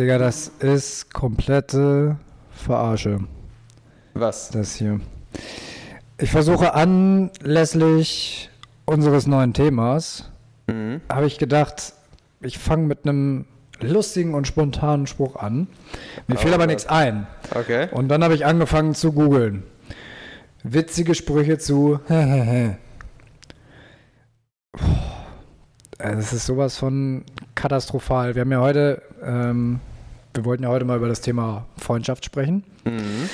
Digga, das ist komplette Verarsche. Was? Das hier. Ich versuche anlässlich unseres neuen Themas, Mhm. habe ich gedacht, ich fange mit einem lustigen und spontanen Spruch an. Mir fiel Oh aber Gott. nichts ein. Okay. Und dann habe ich angefangen zu googeln. Witzige Sprüche zu. Es ist sowas von katastrophal. Wir haben ja heute, ähm, wir wollten ja heute mal über das Thema Freundschaft sprechen. Mhm.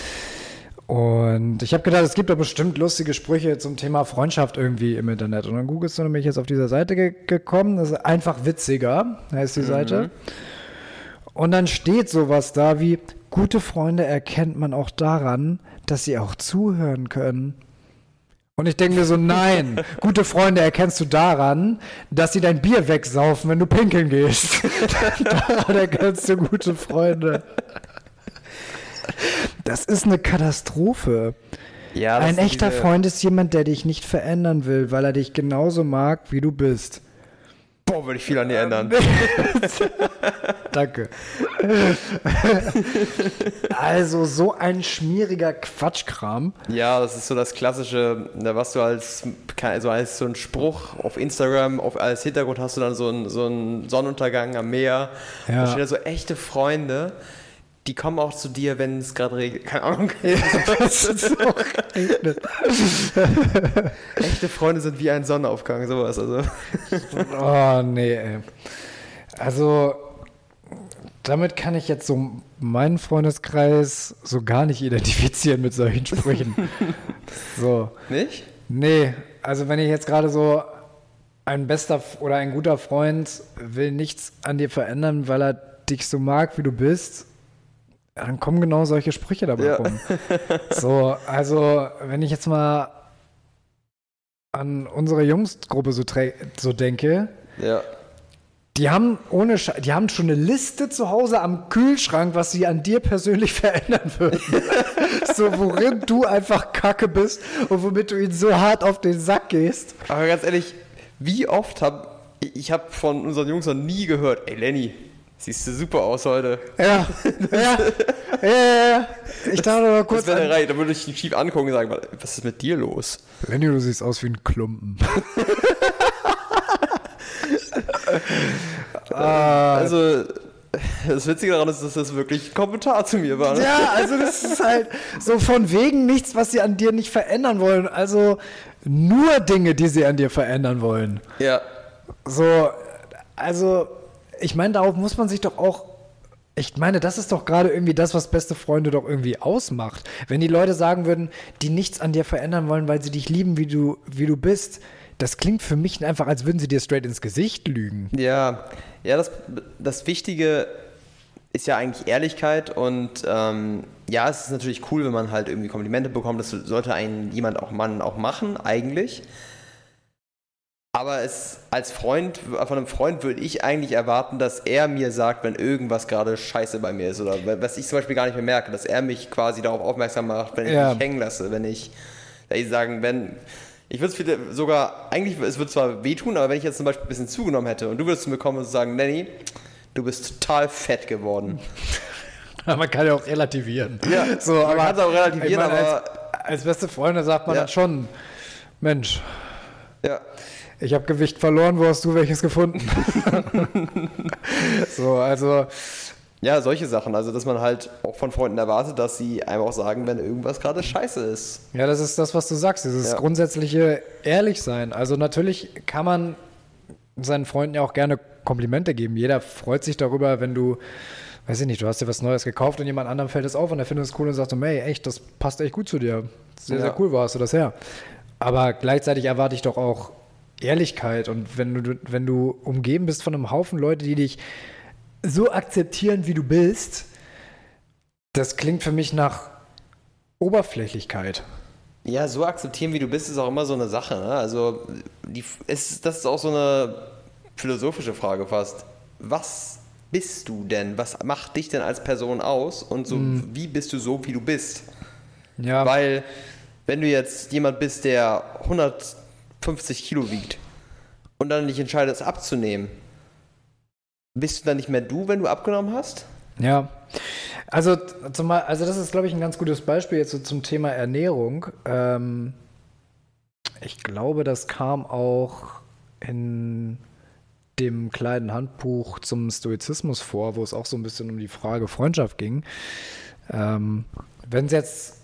Und ich habe gedacht, es gibt doch bestimmt lustige Sprüche zum Thema Freundschaft irgendwie im Internet. Und dann googelst du nämlich jetzt auf dieser Seite ge gekommen. Das ist einfach witziger, heißt die Seite. Und dann steht sowas da wie, gute Freunde erkennt man auch daran, dass sie auch zuhören können. Und ich denke mir so, nein, gute Freunde erkennst du daran, dass sie dein Bier wegsaufen, wenn du pinkeln gehst. daran erkennst du gute Freunde. Das ist eine Katastrophe. Ja, Ein echter diese- Freund ist jemand, der dich nicht verändern will, weil er dich genauso mag, wie du bist. Boah, würde ich viel an dir ändern. Danke. also so ein schmieriger Quatschkram. Ja, das ist so das klassische, ne, was du als, also als so ein Spruch auf Instagram, auf, als Hintergrund hast du dann so einen, so einen Sonnenuntergang am Meer. Ja. Da stehen da so echte Freunde, die kommen auch zu dir, wenn es gerade regnet. Keine Ahnung. Echte Freunde sind wie ein Sonnenaufgang, sowas. Also. Oh, nee, ey. Also, damit kann ich jetzt so meinen Freundeskreis so gar nicht identifizieren mit solchen Sprüchen. so. Nicht? Nee, also wenn ich jetzt gerade so ein bester oder ein guter Freund will nichts an dir verändern, weil er dich so mag, wie du bist, dann kommen genau solche Sprüche dabei Ja. rum. So, also wenn ich jetzt mal an unsere Jungsgruppe so, so denke, Ja. die haben ohne Sche die haben schon eine Liste zu Hause am Kühlschrank, was sie an dir persönlich verändern würden. so, worin du einfach Kacke bist und womit du ihnen so hart auf den Sack gehst. Aber ganz ehrlich, wie oft habe ich habe von unseren Jungs noch nie gehört, ey Lenny, siehst du super aus heute. Ja, ja, ja, ja, ja. Ich dachte mal Das kurz wäre an, eine Reihe, da würde ich ihn schief angucken und sagen, was ist mit dir los? Lenny, du siehst aus wie ein Klumpen. Ah, Also, das Witzige daran ist, dass das wirklich ein Kommentar zu mir war. Ne? Ja, also das ist halt so von wegen nichts, was sie an dir nicht verändern wollen. Also nur Dinge, die sie an dir verändern wollen. Ja. So, also ich meine, darauf muss man sich doch auch. Ich meine, das ist doch gerade irgendwie das, was beste Freunde doch irgendwie ausmacht. Wenn die Leute sagen würden, die nichts an dir verändern wollen, weil sie dich lieben, wie du, wie du bist, das klingt für mich einfach, als würden sie dir straight ins Gesicht lügen. Ja, ja das, das Wichtige ist ja eigentlich Ehrlichkeit und ähm, ja, es ist natürlich cool, wenn man halt irgendwie Komplimente bekommt. Das sollte ein jemand auch Mann auch machen, eigentlich. Aber es als Freund, von einem Freund würde ich eigentlich erwarten, dass er mir sagt, wenn irgendwas gerade scheiße bei mir ist oder was ich zum Beispiel gar nicht mehr merke, dass er mich quasi darauf aufmerksam macht, wenn ich Ja. mich hängen lasse, wenn ich, wenn ich sagen, wenn, ich würde es sogar, eigentlich, es wird zwar wehtun, aber wenn ich jetzt zum Beispiel ein bisschen zugenommen hätte und du würdest zu mir kommen und sagen, Lenny, du bist total fett geworden. Man kann ja auch relativieren. Ja, so, man aber kann's auch relativieren, meine, aber- als, als beste Freunde sagt man Ja. dann schon, Mensch, Ja. Ich habe Gewicht verloren, wo hast du welches gefunden? so, also Ja, solche Sachen. Also, dass man halt auch von Freunden erwartet, dass sie einem auch sagen, wenn irgendwas gerade scheiße ist. Ja, das ist das, was du sagst, dieses Ja. grundsätzliche Ehrlichsein. Also natürlich kann man seinen Freunden ja auch gerne Komplimente geben. Jeder freut sich darüber, wenn du, weiß ich nicht, du hast dir was Neues gekauft und jemand anderem fällt es auf und er findet es cool und sagt, so, hey, echt, das passt echt gut zu dir. Sehr, Ja. sehr cool, wo hast du das her? Aber gleichzeitig erwarte ich doch auch Ehrlichkeit und wenn du, wenn du umgeben bist von einem Haufen Leute, die dich so akzeptieren, wie du bist, das klingt für mich nach Oberflächlichkeit. Ja, so akzeptieren, wie du bist, ist auch immer so eine Sache. Ne? Also, die, ist, das ist auch so eine philosophische Frage fast. Was bist du denn? Was macht dich denn als Person aus? Und so, wie bist du so, wie du bist? Ja, Weil, wenn du jetzt jemand bist, der 150 Kilo wiegt und dann dich entscheidest abzunehmen, bist du dann nicht mehr du, wenn du abgenommen hast? Ja. Also, zum, also das ist, glaube ich, ein ganz gutes Beispiel jetzt so zum Thema Ernährung. Ähm, ich glaube, das kam auch in dem kleinen Handbuch zum Stoizismus vor, wo es auch so ein bisschen um die Frage Freundschaft ging. Ähm, wenn es jetzt,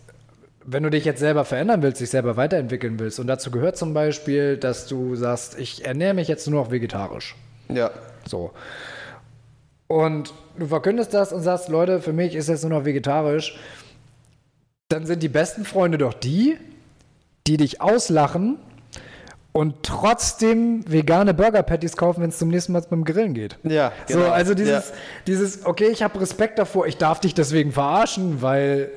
wenn du dich jetzt selber verändern willst, dich selber weiterentwickeln willst, und dazu gehört zum Beispiel, dass du sagst, ich ernähre mich jetzt nur noch vegetarisch. Ja. So. Und du verkündest das und sagst, Leute, für mich ist jetzt nur noch vegetarisch. Dann sind die besten Freunde doch die, die dich auslachen und trotzdem vegane Burger Patties kaufen, wenn es zum nächsten Mal mit dem Grillen geht. Ja, So, genau. also dieses, Ja. dieses, okay, ich habe Respekt davor, ich darf dich deswegen verarschen, weil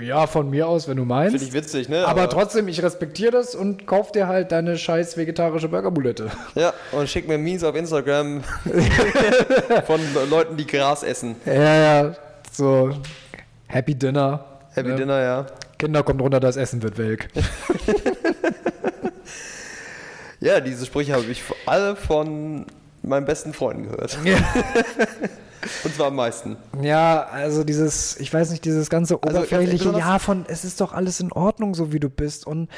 ja, von mir aus, wenn du meinst. Finde ich witzig, ne? aber, trotzdem, ich respektiere das und kauf dir halt deine scheiß vegetarische Burgerbulette. Ja, und schick mir Memes auf Instagram von Leuten, die Gras essen. Ja, ja, so Happy Dinner. Happy ne? Dinner, ja. Kinder kommt runter, das Essen wird welk. Ja, diese Sprüche habe ich alle von meinen besten Freunden gehört. Und zwar am meisten. Ja, also dieses, ich weiß nicht, dieses ganze Also, oberflächliche, besonders- ja, von es ist doch alles in Ordnung, so wie du bist. Und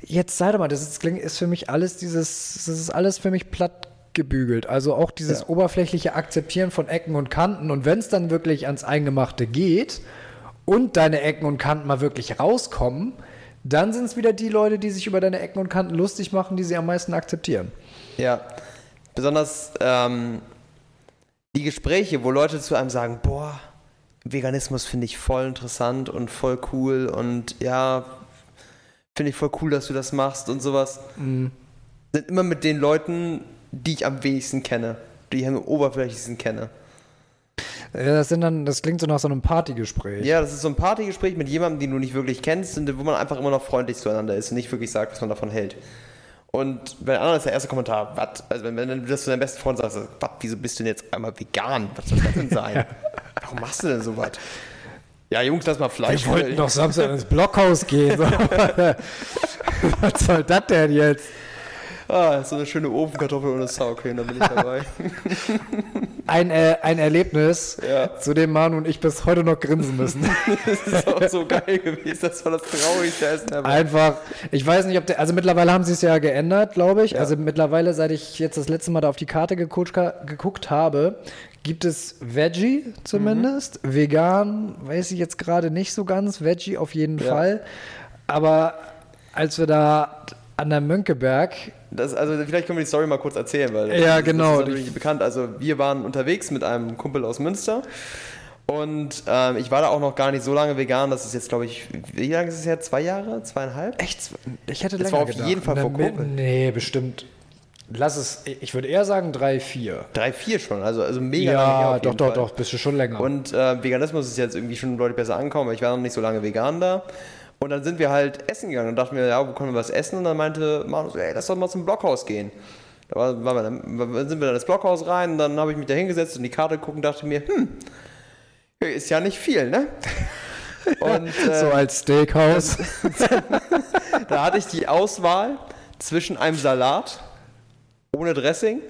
jetzt sei doch mal, das ist, klingt- ist für mich alles dieses, das ist alles für mich platt gebügelt. Also auch dieses Ja. oberflächliche Akzeptieren von Ecken und Kanten. Und wenn es dann wirklich ans Eingemachte geht und deine Ecken und Kanten mal wirklich rauskommen, dann sind es wieder die Leute, die sich über deine Ecken und Kanten lustig machen, die sie am meisten akzeptieren. Ja. Besonders ähm, die Gespräche, wo Leute zu einem sagen, boah, Veganismus finde ich voll interessant und voll cool und ja, finde ich voll cool, dass du das machst und sowas, sind immer mit den Leuten, die ich am wenigsten kenne, die ich am oberflächlichsten kenne. Das sind dann, das klingt so nach so einem Partygespräch. Ja, das ist so ein Partygespräch mit jemandem, den du nicht wirklich kennst, und wo man einfach immer noch freundlich zueinander ist und nicht wirklich sagt, was man davon hält. Und bei den anderen ist der erste Kommentar, was? Also wenn, wenn du das zu deinem besten Freund sagst, was, wieso bist du denn jetzt einmal vegan? Was soll das denn sein? Warum machst du denn sowas? Ja, Jungs, lass mal Fleisch. Wir wollten doch Samstag ins Blockhaus gehen. Was soll das denn jetzt? Ah, so eine schöne Ofenkartoffel ohne Sour Cream, da bin ich dabei. Ein, äh, ein Erlebnis, Ja. zu dem Manu und ich bis heute noch grinsen müssen. das ist auch so geil gewesen. Das war das traurigste Essen ever. Einfach, ich weiß nicht, ob der, also mittlerweile haben sie es ja geändert, glaube ich. Ja. Also mittlerweile, seit ich jetzt das letzte Mal da auf die Karte geguckt, geguckt habe, gibt es Veggie zumindest. Vegan weiß ich jetzt gerade nicht so ganz. Veggie auf jeden Ja. Fall. Aber als wir da an der Mönckeberg Das, also vielleicht können wir die Story mal kurz erzählen, weil Ja, das, genau. das ist natürlich bekannt. Also wir waren unterwegs mit einem Kumpel aus Münster und ähm, ich war da auch noch gar nicht so lange vegan. Das ist jetzt, glaube ich, wie lange ist es her? Zwei Jahre? Zweieinhalb? Echt? Ich hätte Das länger war auf gedacht. jeden Fall vor Covid. Nee, bestimmt. Lass es, ich würde eher sagen drei, vier. Drei, vier schon. Also, also mega lange her Ja, doch, doch, Fall. doch, bist du schon länger. Und äh, Veganismus ist jetzt irgendwie schon deutlich besser angekommen, weil ich war noch nicht so lange vegan da. Und dann sind wir halt essen gegangen und dachten mir, ja, wo können wir was essen? Und dann meinte Manu so, ey, lass doch mal zum Blockhaus gehen. Da war, wir dann, sind wir dann ins Blockhaus rein und dann habe ich mich da hingesetzt und die Karte geguckt und dachte mir, hm, hier ist ja nicht viel, ne? Und so äh, als Steakhouse. da hatte ich die Auswahl zwischen einem Salat ohne Dressing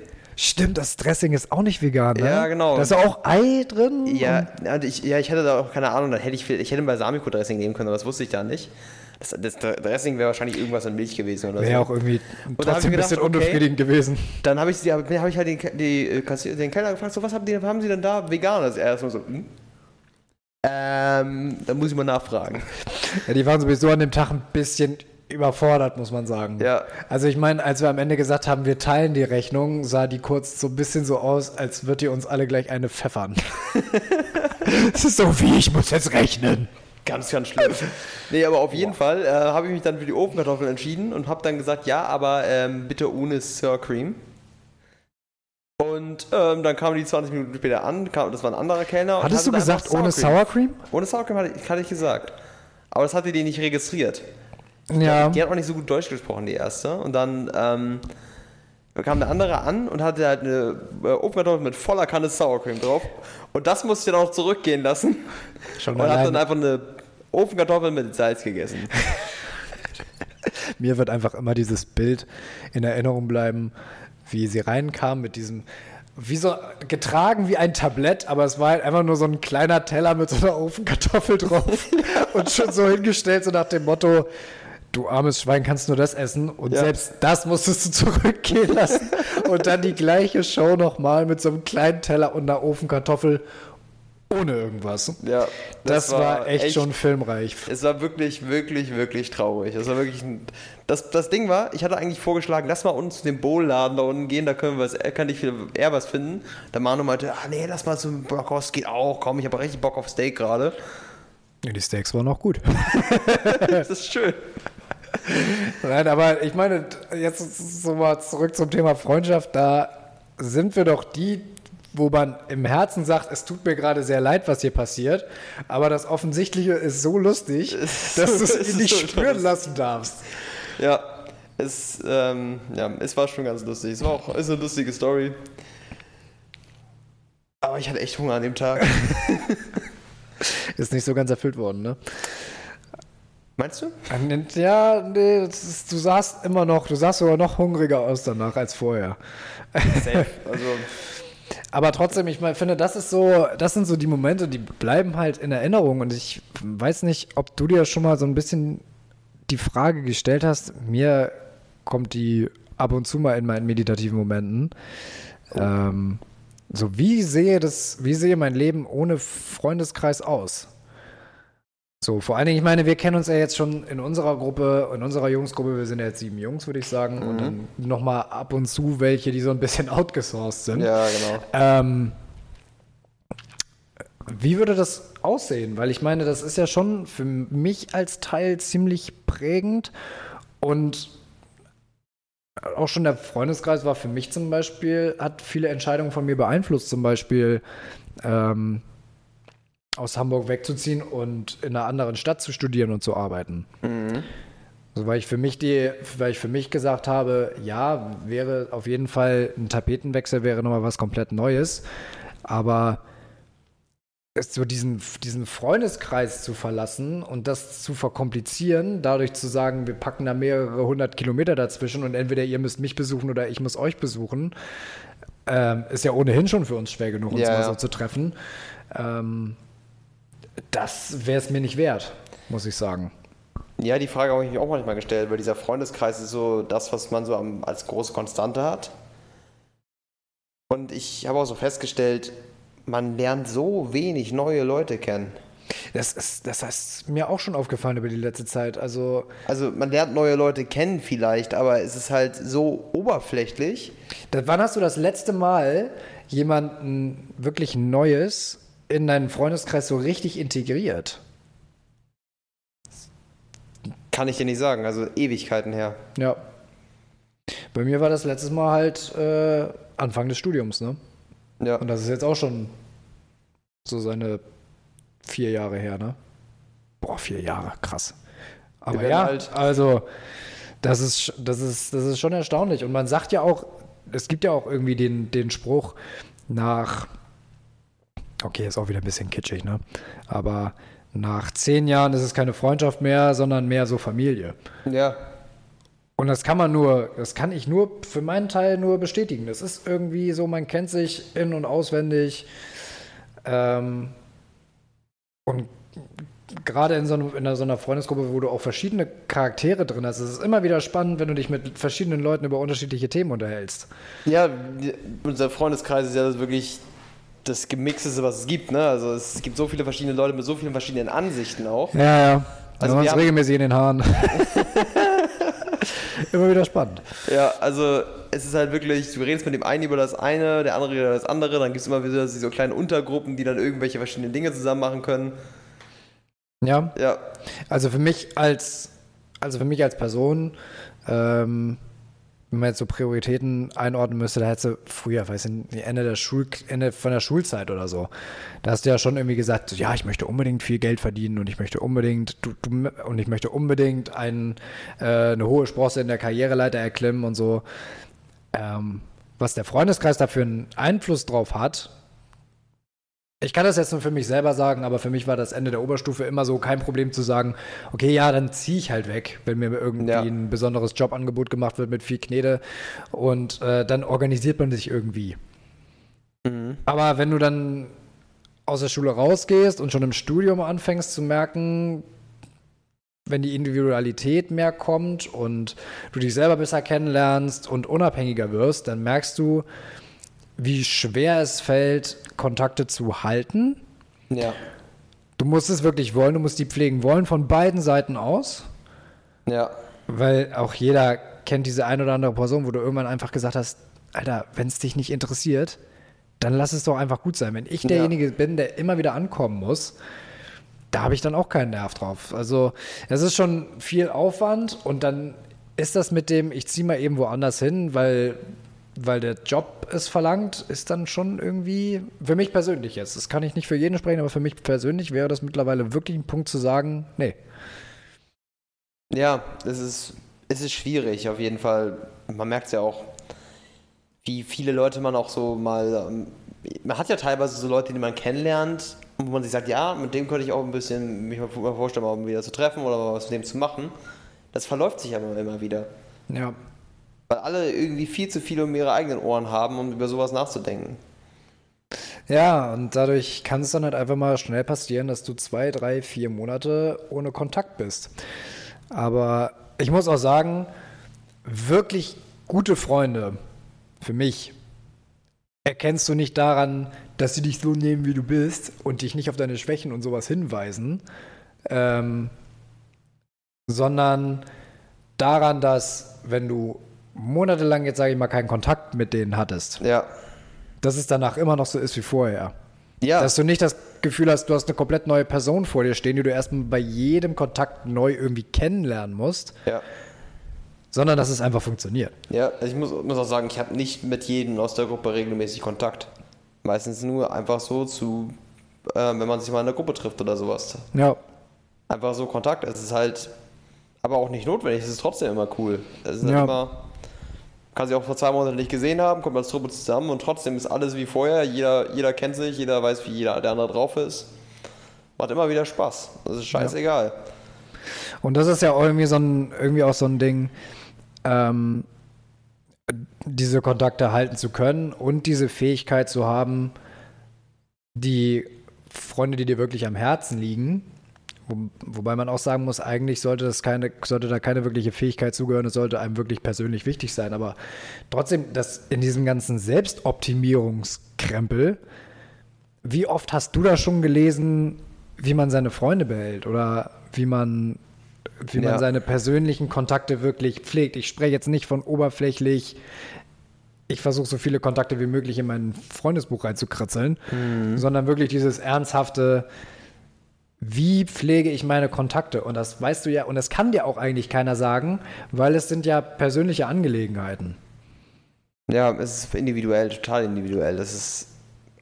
Stimmt, das Dressing ist auch nicht vegan, ne? Ja, genau. Da ist auch Ei drin. Ja, und ich, ja, ich hätte da auch keine Ahnung, dann hätte ich, viel- ich hätte Balsamico-Dressing nehmen können, aber das wusste ich da nicht. Das, das Dressing wäre wahrscheinlich irgendwas in Milch gewesen oder Wäre so. auch irgendwie ich trotzdem ein bisschen okay. unbefriedigend gewesen. Dann habe ich, hab ich halt den, die, äh, den Kellner gefragt, so was haben, die, haben sie denn da vegan? Das er erstmal so, hm? Ähm, da muss ich mal nachfragen. Ja, die waren sowieso an dem Tag ein bisschen überfordert, muss man sagen. Ja. Also ich meine, als wir am Ende gesagt haben, wir teilen die Rechnung, sah die kurz so ein bisschen so aus, als wird ihr uns alle gleich eine pfeffern. Es ist so wie, ich muss jetzt rechnen. Ganz, ganz schlimm. nee, aber auf jeden Fall äh, habe ich mich dann für die Ofenkartoffeln entschieden und habe dann gesagt, ja, aber ähm, bitte ohne Sour Cream. Und ähm, dann kamen die 20 Minuten später an, kam, das war ein anderer Kellner. Hattest du gesagt, ohne. Sour Cream? Ohne Sour Cream hatte ich, hatte ich gesagt. Aber das hatte die nicht registriert. Ja. Die hat auch nicht so gut Deutsch gesprochen, die erste. Und dann ähm, kam der andere an und hatte halt eine äh, Ofenkartoffel mit voller Kanne Sour Cream drauf. Und das musste ich dann auch zurückgehen lassen. Schon und hat dann einfach eine Ofenkartoffel mit Salz gegessen. Mir wird einfach immer dieses Bild in Erinnerung bleiben, wie sie reinkam mit diesem wie so getragen wie ein Tablett, aber es war halt einfach nur so ein kleiner Teller mit so einer Ofenkartoffel drauf und schon so hingestellt, so nach dem Motto, du armes Schwein kannst nur das essen und Ja. selbst das musstest du zurückgehen lassen und dann die gleiche Show nochmal mit so einem kleinen Teller und einer Ofenkartoffel ohne irgendwas. Ja, Das, war, echt, schon filmreich. Es war wirklich, wirklich, wirklich traurig. Es war wirklich ein, das, das Ding war, ich hatte eigentlich vorgeschlagen, lass mal unten zu dem Bowl-Laden da unten gehen, da können wir was, kann ich viel eher was finden. Der Manu meinte, ah nee, lass mal zum Brockhaus, geht auch, komm, ich habe richtig Bock auf Steak gerade. Ja, die Steaks waren auch gut. Das ist schön. Nein, aber ich meine, jetzt so mal zurück zum Thema Freundschaft. Da sind wir doch die, wo man im Herzen sagt, es tut mir gerade sehr leid, was hier passiert. Aber das Offensichtliche ist so lustig, ist dass du so- es es nicht so spüren lustig. lassen darfst. Ja, es, ähm, ja, es war schon ganz lustig. Es war auch ist eine lustige Story. Aber ich hatte echt Hunger an dem Tag. Ist nicht so ganz erfüllt worden, ne? Meinst du? Ja, nee, ist, du sahst immer noch, du sahst sogar noch hungriger aus danach als vorher. Safe. Also, Aber trotzdem, ich meine, finde, das ist so, das sind so die Momente, die bleiben halt in Erinnerung. Und ich weiß nicht, ob du dir schon mal so ein bisschen die Frage gestellt hast. Mir kommt die ab und zu mal in meinen meditativen Momenten. Ähm, so, wie sehe das, wie sehe mein Leben ohne Freundeskreis aus? So, vor allen Dingen, ich meine, wir kennen uns ja jetzt schon in unserer Gruppe, in unserer Jungsgruppe, wir sind ja jetzt sieben Jungs, würde ich sagen, und dann nochmal ab und zu welche, die so ein bisschen outgesourced sind. ja, genau. Ähm, wie würde das aussehen? Weil ich meine, das ist ja schon für mich als Teil ziemlich prägend und auch schon der Freundeskreis war für mich zum Beispiel, hat viele Entscheidungen von mir beeinflusst, zum Beispiel ähm, aus Hamburg wegzuziehen und in einer anderen Stadt zu studieren und zu arbeiten. Also weil ich für mich die, weil ich für mich gesagt habe, ja, wäre auf jeden Fall ein Tapetenwechsel wäre nochmal was komplett Neues, aber es so diesen, diesen Freundeskreis zu verlassen und das zu verkomplizieren, dadurch zu sagen, wir packen da mehrere hundert Kilometer dazwischen und entweder ihr müsst mich besuchen oder ich muss euch besuchen, ähm, ist ja ohnehin schon für uns schwer genug, uns Ja, mal ja. so zu treffen. Ähm, das wäre es mir nicht wert, muss ich sagen. Ja, die Frage habe ich mich auch manchmal gestellt, weil dieser Freundeskreis ist so das, was man so am, als große Konstante hat. Und ich habe auch so festgestellt, man lernt so wenig neue Leute kennen. Das ist, das ist mir auch schon aufgefallen über die letzte Zeit. Also, Also man lernt neue Leute kennen vielleicht, aber es ist halt so oberflächlich. wann hast du das letzte Mal jemanden wirklich Neues in deinen Freundeskreis so richtig integriert? Kann ich dir nicht sagen, also Ewigkeiten her. Ja. Bei mir war das letztes Mal halt äh, Anfang des Studiums, ne? Ja. Und das ist jetzt auch schon so seine vier Jahre her, ne? Boah, vier Jahre, krass. Aber ja, alt. also das ist, das, ist, das ist schon erstaunlich. Und man sagt ja auch, es gibt ja auch irgendwie den, den Spruch nach, okay, ist auch wieder ein bisschen kitschig, ne? Aber nach zehn Jahren ist es keine Freundschaft mehr, sondern mehr so Familie. Ja. Und das kann man nur, das kann ich nur für meinen Teil nur bestätigen. Das ist irgendwie so, man kennt sich in- und auswendig. Ähm, und gerade in so, einem, in so einer Freundesgruppe, wo du auch verschiedene Charaktere drin hast, ist es immer wieder spannend, wenn du dich mit verschiedenen Leuten über unterschiedliche Themen unterhältst. Ja, unser Freundeskreis ist ja wirklich das Gemixteste, was es gibt. Ne? Also es gibt so viele verschiedene Leute mit so vielen verschiedenen Ansichten auch. Ja, ja. Also wir wir uns haben- regelmäßig in den Haaren. immer wieder spannend. Ja, also es ist halt wirklich, du redest mit dem einen über das eine, der andere über das andere, dann gibt es immer wieder so kleine Untergruppen, die dann irgendwelche verschiedenen Dinge zusammen machen können. Ja, Ja, Also für mich als, also für mich als Person, ähm, wenn man jetzt so Prioritäten einordnen müsste, da hättest du früher, weiß ich Ende der Schul Ende von der Schulzeit oder so, da hast du ja schon irgendwie gesagt, ja, ich möchte unbedingt viel Geld verdienen und ich möchte unbedingt, du, du, und ich möchte unbedingt ein, äh, eine hohe Sprosse in der Karriereleiter erklimmen und so. Ähm, was der Freundeskreis dafür einen Einfluss drauf hat, ich kann das jetzt nur für mich selber sagen, aber für mich war das Ende der Oberstufe immer so kein Problem zu sagen, okay, ja, dann ziehe ich halt weg, wenn mir irgendwie Ja. ein besonderes Jobangebot gemacht wird mit viel Knete und äh, dann organisiert man sich irgendwie. Aber wenn du dann aus der Schule rausgehst und schon im Studium anfängst zu merken, wenn die Individualität mehr kommt und du dich selber besser kennenlernst und unabhängiger wirst, dann merkst du, wie schwer es fällt, Kontakte zu halten. Ja. Du musst es wirklich wollen, du musst die pflegen wollen von beiden Seiten aus. Ja. Weil auch jeder kennt diese ein oder andere Person, wo du irgendwann einfach gesagt hast, Alter, wenn es dich nicht interessiert, dann lass es doch einfach gut sein. Wenn ich derjenige ja. bin, der immer wieder ankommen muss, da habe ich dann auch keinen Nerv drauf. Also es ist schon viel Aufwand und dann ist das mit dem, ich ziehe mal eben woanders hin, weil, weil der Job es verlangt, ist dann schon irgendwie, für mich persönlich jetzt, das kann ich nicht für jeden sprechen, aber für mich persönlich wäre das mittlerweile wirklich ein Punkt zu sagen, nee. Ja, es ist, es ist schwierig auf jeden Fall. Man merkt es ja auch, wie viele Leute man auch so mal, ähm, man hat ja teilweise so Leute, die man kennenlernt, wo man sich sagt, ja, mit dem könnte ich auch ein bisschen mich mal vorstellen, mal wieder zu treffen oder was mit dem zu machen. Das verläuft sich aber immer wieder. Ja. Weil alle irgendwie viel zu viel um ihre eigenen Ohren haben, um über sowas nachzudenken. Ja, und dadurch kann es dann halt einfach mal schnell passieren, dass du zwei, drei, vier Monate ohne Kontakt bist. Aber ich muss auch sagen, wirklich gute Freunde, für mich, erkennst du nicht daran, dass sie dich so nehmen, wie du bist und dich nicht auf deine Schwächen und sowas hinweisen, ähm, sondern daran, dass wenn du monatelang jetzt, sage ich mal, keinen Kontakt mit denen hattest, ja. dass es danach immer noch so ist wie vorher. Ja. Dass du nicht das Gefühl hast, du hast eine komplett neue Person vor dir stehen, die du erstmal bei jedem Kontakt neu irgendwie kennenlernen musst. Ja sondern dass es einfach funktioniert. Ja, ich muss, muss auch sagen, ich habe nicht mit jedem aus der Gruppe regelmäßig Kontakt. Meistens nur einfach so zu, äh, wenn man sich mal in der Gruppe trifft oder sowas. Ja. Einfach so Kontakt. Es ist halt, aber auch nicht notwendig. Es ist trotzdem immer cool. Es ist halt Ja. immer, kann sich auch vor zwei Monaten nicht gesehen haben, kommt als Truppe zusammen und trotzdem ist alles wie vorher. Jeder, jeder kennt sich, jeder weiß, wie jeder der andere drauf ist. Macht immer wieder Spaß. Das ist scheißegal. Und das ist ja auch irgendwie so ein, irgendwie auch so ein Ding, ähm, diese Kontakte halten zu können und diese Fähigkeit zu haben, die Freunde, die dir wirklich am Herzen liegen, wo, wobei man auch sagen muss, eigentlich sollte das keine, sollte da keine wirkliche Fähigkeit zugehören, es sollte einem wirklich persönlich wichtig sein. Aber trotzdem, das in diesem ganzen Selbstoptimierungskrempel, wie oft hast du da schon gelesen, wie man seine Freunde behält oder wie man, wie man Ja. seine persönlichen Kontakte wirklich pflegt? Ich spreche jetzt nicht von oberflächlich. Ich versuche so viele Kontakte wie möglich in mein Freundesbuch reinzukritzeln, sondern wirklich dieses ernsthafte, wie pflege ich meine Kontakte? Und das weißt du ja, und das kann dir auch eigentlich keiner sagen, weil es sind ja persönliche Angelegenheiten. Ja, es ist individuell, total individuell. Das ist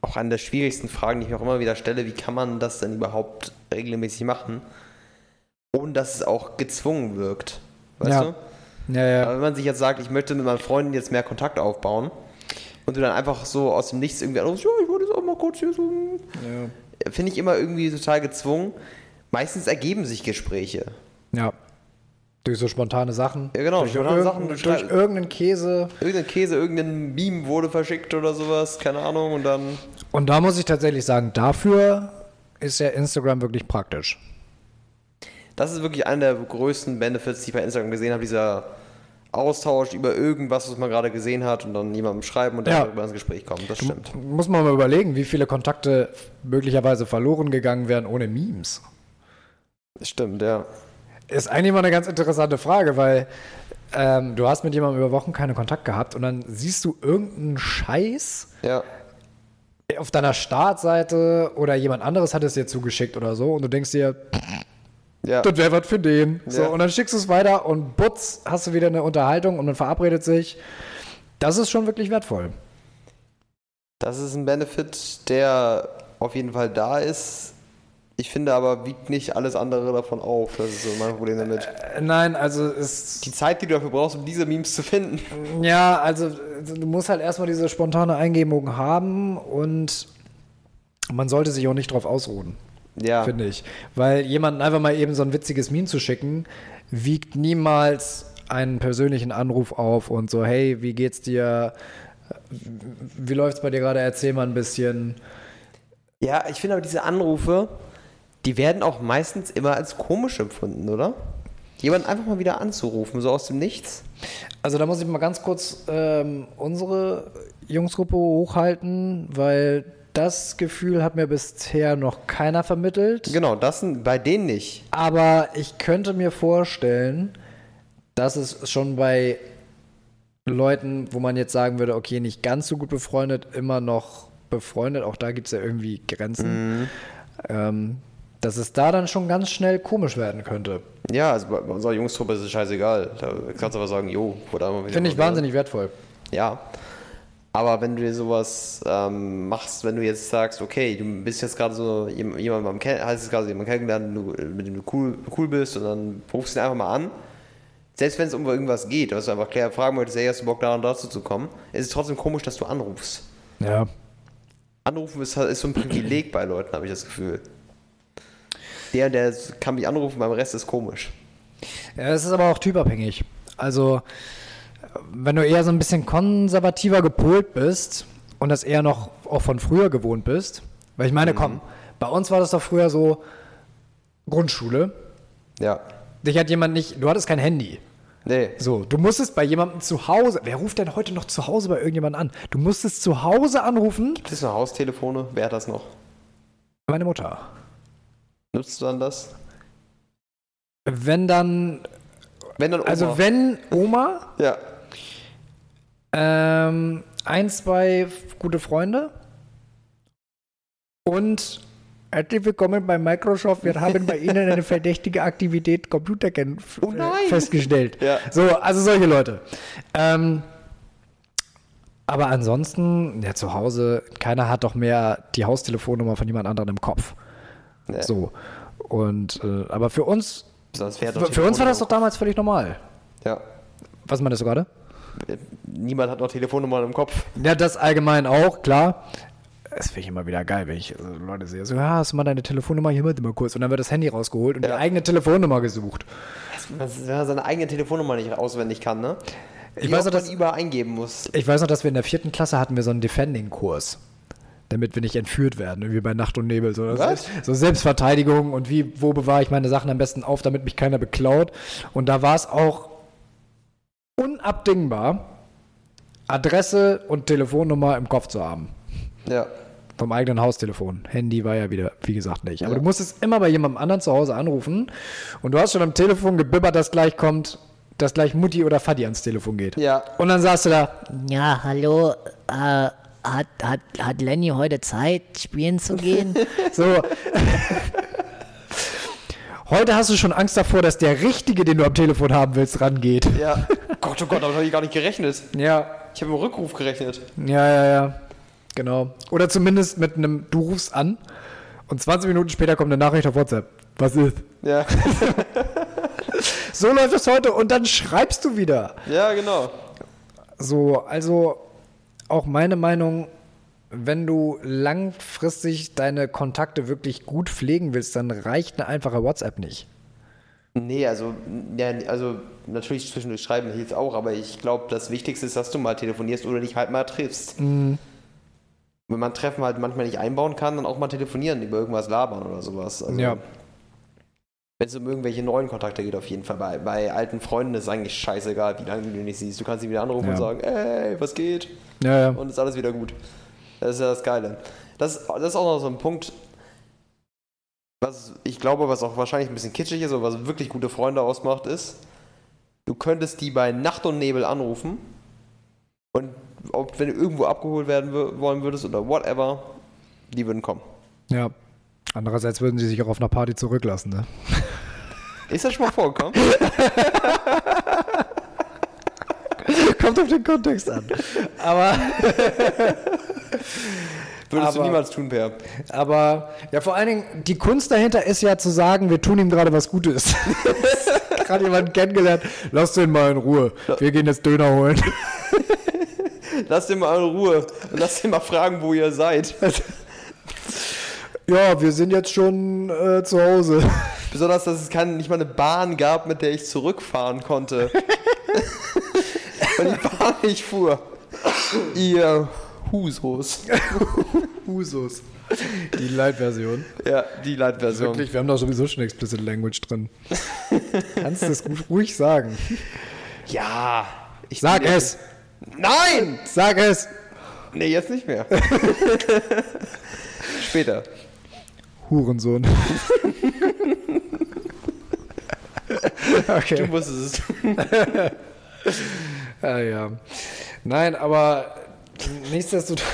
auch eine der schwierigsten Fragen, die ich mir auch immer wieder stelle. Wie kann man das denn überhaupt regelmäßig machen, ohne dass es auch gezwungen wirkt? Weißt Ja. du? Ja, ja. Aber wenn man sich jetzt sagt, ich möchte mit meinen Freunden jetzt mehr Kontakt aufbauen und du dann einfach so aus dem Nichts irgendwie anrufst, ja, ich wollte jetzt auch mal kurz hier so. Finde ich immer irgendwie total gezwungen. Meistens ergeben sich Gespräche. Ja. Durch so spontane Sachen. Ja, genau, Durch, spontane Sachen. Du durch irgendeinen Käse. Irgendein Käse, irgendein Meme wurde verschickt oder sowas, keine Ahnung, und dann. Und da muss ich tatsächlich sagen, dafür ist ja Instagram wirklich praktisch. Das ist wirklich einer der größten Benefits, die ich bei Instagram gesehen habe, dieser Austausch über irgendwas, was man gerade gesehen hat und dann jemandem schreiben und dann Ja. darüber ins Gespräch kommen. Das stimmt. Muss man mal überlegen, wie viele Kontakte möglicherweise verloren gegangen wären ohne Memes. Das stimmt, ja. Ist eigentlich mal eine ganz interessante Frage, weil ähm, du hast mit jemandem über Wochen keinen Kontakt gehabt und dann siehst du irgendeinen Scheiß Ja. auf deiner Startseite oder jemand anderes hat es dir zugeschickt oder so und du denkst dir, Ja. das wäre was für den. So, Ja. und dann schickst du es weiter und butz, hast du wieder eine Unterhaltung und man verabredet sich. Das ist schon wirklich wertvoll. Das ist ein Benefit, der auf jeden Fall da ist. Ich finde aber, wiegt nicht alles andere davon auf. Das ist so mein Problem damit. Äh, Nein, also es. Die Zeit, die du dafür brauchst, um diese Memes zu finden. Ja, also du musst halt erstmal diese spontane Eingebung haben und man sollte sich auch nicht drauf ausruhen, Ja. finde ich. Weil jemanden einfach mal eben so ein witziges Meme zu schicken, wiegt niemals einen persönlichen Anruf auf und so, hey, wie geht's dir? Wie läuft es bei dir gerade? Erzähl mal ein bisschen. Ja, ich finde aber diese Anrufe, die werden auch meistens immer als komisch empfunden, oder? Jemanden einfach mal wieder anzurufen, so aus dem Nichts. Also da muss ich mal ganz kurz ähm, unsere Jungsgruppe hochhalten, weil das Gefühl hat mir bisher noch keiner vermittelt. Genau, das sind bei denen nicht. Aber ich könnte mir vorstellen, dass es schon bei Leuten, wo man jetzt sagen würde, okay, nicht ganz so gut befreundet, immer noch befreundet, auch da gibt es ja irgendwie Grenzen, mhm. ähm, dass es da dann schon ganz schnell komisch werden könnte. Ja, also bei unserer Jungstruppe ist es scheißegal. Da kannst du aber sagen, jo, oder Finde ich wahnsinnig wertvoll. Ja. Aber wenn du dir sowas ähm, machst, wenn du jetzt sagst, okay, du bist jetzt gerade so jemand beim heißt es gerade jemand kennengelernt, mit dem du cool, cool bist und dann rufst du ihn einfach mal an. Selbst wenn es um irgendwas geht, was du einfach klar fragen möchtest, hey, hast du Bock daran dazu zu kommen, ist es trotzdem komisch, dass du anrufst. Ja. Anrufen ist, ist so ein Privileg bei Leuten, habe ich das Gefühl. Der, der kann mich anrufen, beim Rest ist komisch. Ja, es ist aber auch typabhängig. Also, wenn du eher so ein bisschen konservativer gepolt bist und das eher noch auch von früher gewohnt bist, weil ich meine, mhm. komm, bei uns war das doch früher so Grundschule. Ja. Dich hat jemand nicht, du hattest kein Handy. Nee. So, du musstest bei jemandem zu Hause, wer ruft denn heute noch zu Hause bei irgendjemandem an? Du musstest zu Hause anrufen. Gibt es noch Haustelefone? Wer hat das noch? Meine Mutter. Nutzt du dann das? Wenn dann. Wenn dann Oma. Also wenn Oma. ja. Ähm, ein, zwei gute Freunde. Und Herzlich willkommen bei Microsoft. Wir haben bei Ihnen eine verdächtige Aktivität Computerkennen oh festgestellt. Ja. So, also solche Leute. Ähm, aber ansonsten, ja, zu Hause, keiner hat doch mehr die Haustelefonnummer von jemand anderem im Kopf. Nee. So. Und, äh, aber für uns, für uns war das doch damals völlig normal. Ja. Was meinst du gerade? Niemand hat noch Telefonnummern im Kopf. Ja, das allgemein auch, klar das finde ich immer wieder geil, wenn ich also Leute sehe, so, ja, hast du mal deine Telefonnummer, hier mal kurz. Und dann wird das Handy rausgeholt und ja. die eigene Telefonnummer gesucht. Wenn man seine eigene Telefonnummer nicht auswendig kann, ne? Ich weiß noch, dass überall eingeben muss. Ich weiß noch, dass wir in der vierten Klasse hatten wir so einen Defending-Kurs. Damit wir nicht entführt werden, irgendwie bei Nacht und Nebel. So, so Selbstverteidigung und wie, wo bewahre ich meine Sachen am besten auf, damit mich keiner beklaut. Und da war es auch unabdingbar, Adresse und Telefonnummer im Kopf zu haben. Ja. Vom eigenen Haustelefon. Handy war ja wieder, wie gesagt, nicht. Aber ja. du musstest immer bei jemandem anderen zu Hause anrufen und du hast schon am Telefon gebibbert, dass gleich kommt, dass gleich Mutti oder Fadi ans Telefon geht. Ja. Und dann sagst du da, ja, hallo, äh, hat, hat, hat Lenny heute Zeit, spielen zu gehen? so. Heute hast du schon Angst davor, dass der Richtige, den du am Telefon haben willst, rangeht. Ja. Gott, oh Gott, damit habe ich gar nicht gerechnet. Ja. Ich habe im Rückruf gerechnet. Ja, ja, ja. Genau. Oder zumindest mit einem, du rufst an und 20 Minuten später kommt eine Nachricht auf WhatsApp. Was ist? Ja. so läuft es heute und dann schreibst du wieder. Ja, genau. So, also auch meine Meinung, wenn du langfristig deine Kontakte wirklich gut pflegen willst, dann reicht eine einfache WhatsApp nicht. Nee, also, ja, also natürlich zwischendurch schreiben hilft auch, aber ich glaube, das Wichtigste ist, dass du mal telefonierst oder dich halt mal triffst. Mhm wenn man Treffen halt manchmal nicht einbauen kann, dann auch mal telefonieren, über irgendwas labern oder sowas. Also, ja. Wenn es um irgendwelche neuen Kontakte geht, auf jeden Fall. Bei, bei alten Freunden ist es eigentlich scheißegal, wie lange du nicht siehst. Du kannst sie wieder anrufen ja. und sagen, ey, was geht? Ja, ja. Und ist alles wieder gut. Das ist ja das Geile. Das, das ist auch noch so ein Punkt, was ich glaube, was auch wahrscheinlich ein bisschen kitschig ist, aber was wirklich gute Freunde ausmacht, ist, du könntest die bei Nacht und Nebel anrufen und ob, wenn du irgendwo abgeholt werden wollen würdest oder whatever, die würden kommen. Ja. Andererseits würden sie sich auch auf einer Party zurücklassen, ne? Ist das schon mal vorgekommen? Kommt auf den Kontext an. Aber. Würdest aber, du niemals tun, Per. Aber ja, vor allen Dingen, die Kunst dahinter ist ja zu sagen, wir tun ihm gerade was Gutes. gerade jemanden kennengelernt, lass den mal in Ruhe. Wir gehen jetzt Döner holen. Lass den mal in Ruhe und lass den mal fragen, wo ihr seid. Ja, wir sind jetzt schon äh, zu Hause. Besonders, dass es keine, nicht mal eine Bahn gab, mit der ich zurückfahren konnte. und die Bahn nicht fuhr. Ihr Husos. Usos. Die Light-Version. Ja, die Light-Version. Wirklich, wir haben doch sowieso schon Explicit Language drin. Kannst du das gut ruhig sagen? Ja. Ich Sag es! Nein! Sag es! Nee, jetzt nicht mehr. Später. Hurensohn. Du okay. musstest es. Ah, ja. Nein, aber nichtsdestotrotz.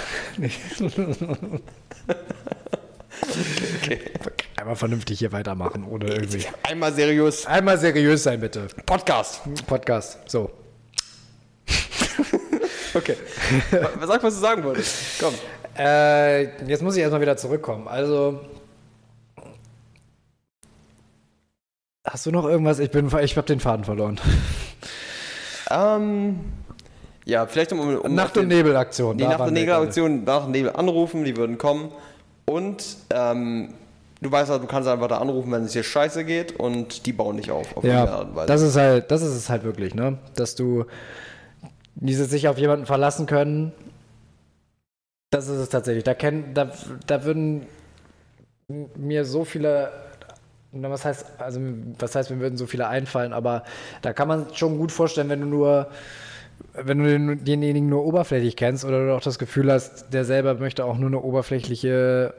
Einmal vernünftig hier weitermachen, ohne irgendwie. Einmal seriös. Einmal seriös sein, bitte. Podcast. Podcast. So. Okay. Sag, was du sagen wolltest. Komm. Äh, jetzt muss ich erstmal wieder zurückkommen. Also. Hast du noch irgendwas? Ich bin, ich habe den Faden verloren. Ähm, ja, vielleicht um, um Nacht- und Nebelaktion. Die Nacht- und. Nebelaktion, Nacht- und Nebel anrufen, die würden kommen. Und ähm, du weißt halt, du kannst einfach da anrufen, wenn es dir scheiße geht und die bauen dich auf. auf Ja, das ist halt, das ist es halt wirklich, ne? Dass du dieses sich auf jemanden verlassen können, das ist es tatsächlich. Da kennen, da, da würden mir so viele, na, was heißt, also was heißt, mir würden so viele einfallen, aber da kann man schon gut vorstellen, wenn du nur, wenn du den, denjenigen nur oberflächlich kennst oder du auch das Gefühl hast, der selber möchte auch nur eine oberflächliche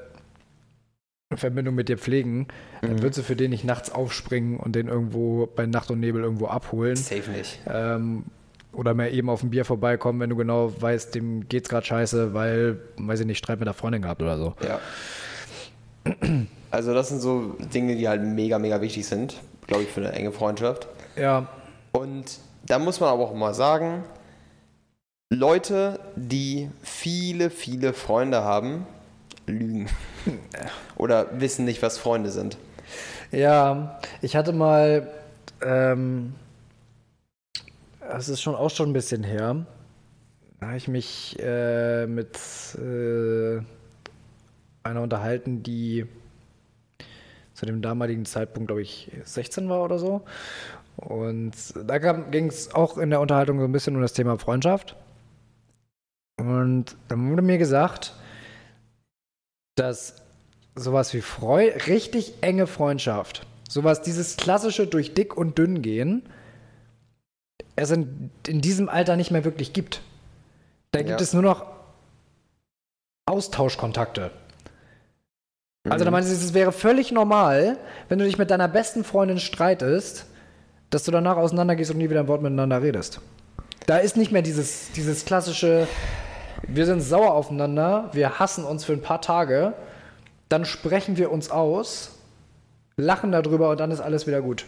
Verbindung mit dir pflegen, dann würdest du für den nicht nachts aufspringen und den irgendwo bei Nacht und Nebel irgendwo abholen. Safe nicht. Ähm, oder mal eben auf ein Bier vorbeikommen, wenn du genau weißt, dem geht's gerade scheiße, weil, weiß ich nicht, Streit mit der Freundin gehabt oder so. Ja. Also das sind so Dinge, die halt mega, mega wichtig sind, glaube ich, für eine enge Freundschaft. Ja, Und da muss man aber auch mal sagen, Leute, die viele, viele Freunde haben, lügen. Oder wissen nicht, was Freunde sind. ja, ich hatte mal, ähm, das ist schon auch schon ein bisschen her, da habe ich mich äh, mit äh, einer unterhalten, die zu dem damaligen Zeitpunkt, glaube ich, 16 war oder so. Und da ging es auch in der Unterhaltung so ein bisschen um das Thema Freundschaft. Und dann wurde mir gesagt, dass sowas wie Freu richtig enge Freundschaft, sowas, dieses klassische durch dick und dünn gehen, es in, in diesem Alter nicht mehr wirklich gibt. Da gibt Ja. es nur noch Austauschkontakte. Also da Mhm. meinst du, es wäre völlig normal, wenn du dich mit deiner besten Freundin streitest, dass du danach auseinandergehst und nie wieder ein Wort miteinander redest. Da ist nicht mehr dieses, dieses klassische, wir sind sauer aufeinander, wir hassen uns für ein paar Tage, dann sprechen wir uns aus, lachen darüber und dann ist alles wieder gut.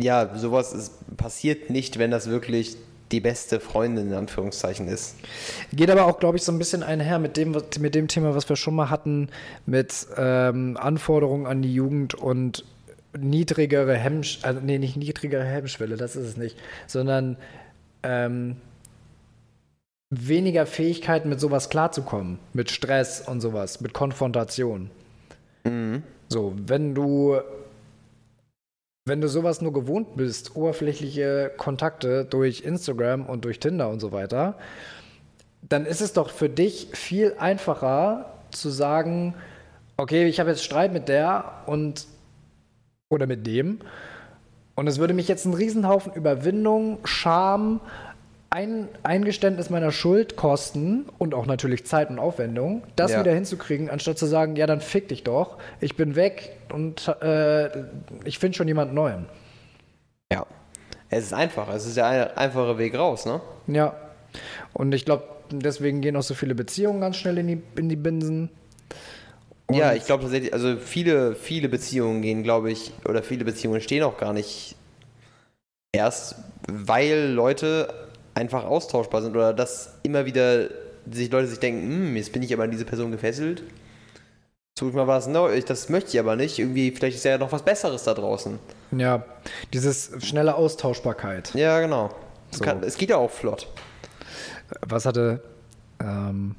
Ja, sowas ist, passiert nicht, wenn das wirklich die beste Freundin in Anführungszeichen ist. Geht aber auch, glaube ich, so ein bisschen einher mit dem, mit dem Thema, was wir schon mal hatten, mit ähm, Anforderungen an die Jugend und niedrigere Hemmschwelle, also nee, nicht niedrigere Hemmschwelle, das ist es nicht, sondern ähm, weniger Fähigkeiten, mit sowas klarzukommen, mit Stress und sowas, mit Konfrontation. So, wenn du wenn du sowas nur gewohnt bist, oberflächliche Kontakte durch Instagram und durch Tinder und so weiter, dann ist es doch für dich viel einfacher zu sagen, okay, ich habe jetzt Streit mit der und oder mit dem und es würde mich jetzt einen Riesenhaufen Überwindung, Scham, ein Eingeständnis meiner Schuld kosten und auch natürlich Zeit und Aufwendung, das Ja. wieder hinzukriegen, anstatt zu sagen, ja, dann fick dich doch, ich bin weg und äh, ich finde schon jemand Neuen. Ja. Es ist einfach. Es ist der ein- einfache Weg raus, ne? Ja. Und ich glaube, deswegen gehen auch so viele Beziehungen ganz schnell in die, in die Binsen. Und- ja, ich glaube tatsächlich, also viele, viele Beziehungen gehen, glaube ich, oder viele Beziehungen stehen auch gar nicht erst, weil Leute einfach austauschbar sind oder dass immer wieder sich Leute sich denken, hm, jetzt bin ich aber an diese Person gefesselt. Suche ich mal was Neues, das möchte ich aber nicht. Irgendwie, vielleicht ist ja noch was Besseres da draußen. Ja, dieses schnelle Austauschbarkeit. Ja, genau. Es So. Kann, es geht ja auch flott. Was hatte. Ähm,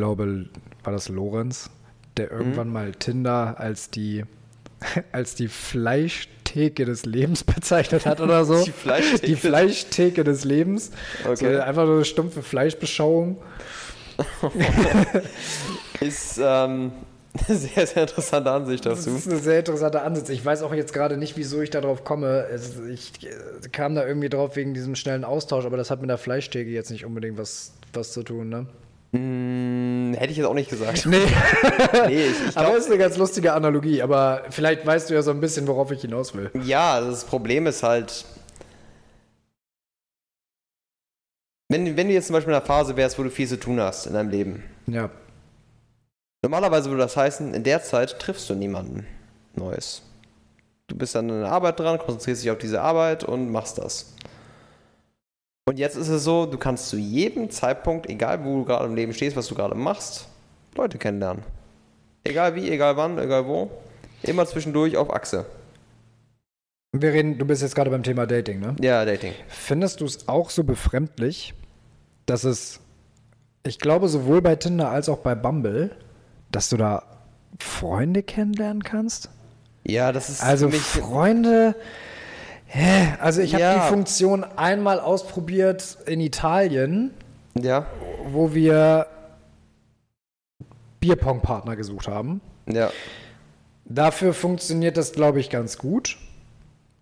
glaube, war das Lorenz, der irgendwann mal Tinder als die, als die Fleischtheke Theke des Lebens bezeichnet hat oder so. Die Fleischtheke. Die Fleischtheke des Lebens. Okay. So einfach so eine stumpfe Fleischbeschauung. Ist ähm, eine sehr, sehr interessante Ansicht Das dazu. ist eine sehr interessante Ansatz. Ich weiß auch jetzt gerade nicht, wieso ich darauf komme. Ich äh, kam da irgendwie drauf wegen diesem schnellen Austausch, aber das hat mit der Fleischtheke jetzt nicht unbedingt was, was zu tun, ne? Hm, hätte ich jetzt auch nicht gesagt. Nee, Nee, ich, ich aber glaube, ist eine ganz lustige Analogie. Aber vielleicht weißt du ja so ein bisschen, worauf ich hinaus will. ja, das Problem ist halt, wenn, wenn du jetzt zum Beispiel in einer Phase wärst, wo du viel zu tun hast in deinem Leben. Ja. Normalerweise würde das heißen, in der Zeit triffst du niemanden Neues. Du bist dann in der Arbeit dran, konzentrierst dich auf diese Arbeit und machst das. Und jetzt ist es so, du kannst zu jedem Zeitpunkt, egal wo du gerade im Leben stehst, was du gerade machst, Leute kennenlernen. Egal wie, egal wann, egal wo. Immer zwischendurch auf Achse. Wir reden, du bist jetzt gerade beim Thema Dating, ne? Ja, Dating. Findest du es auch so befremdlich, dass es, ich glaube, sowohl bei Tinder als auch bei Bumble, dass du da Freunde kennenlernen kannst? Ja, das ist Also für mich. Freunde. Hä? Also ich habe Ja. die Funktion einmal ausprobiert in Italien, Ja, wo wir Bierpong-Partner gesucht haben. ja. Dafür funktioniert das, glaube ich, ganz gut.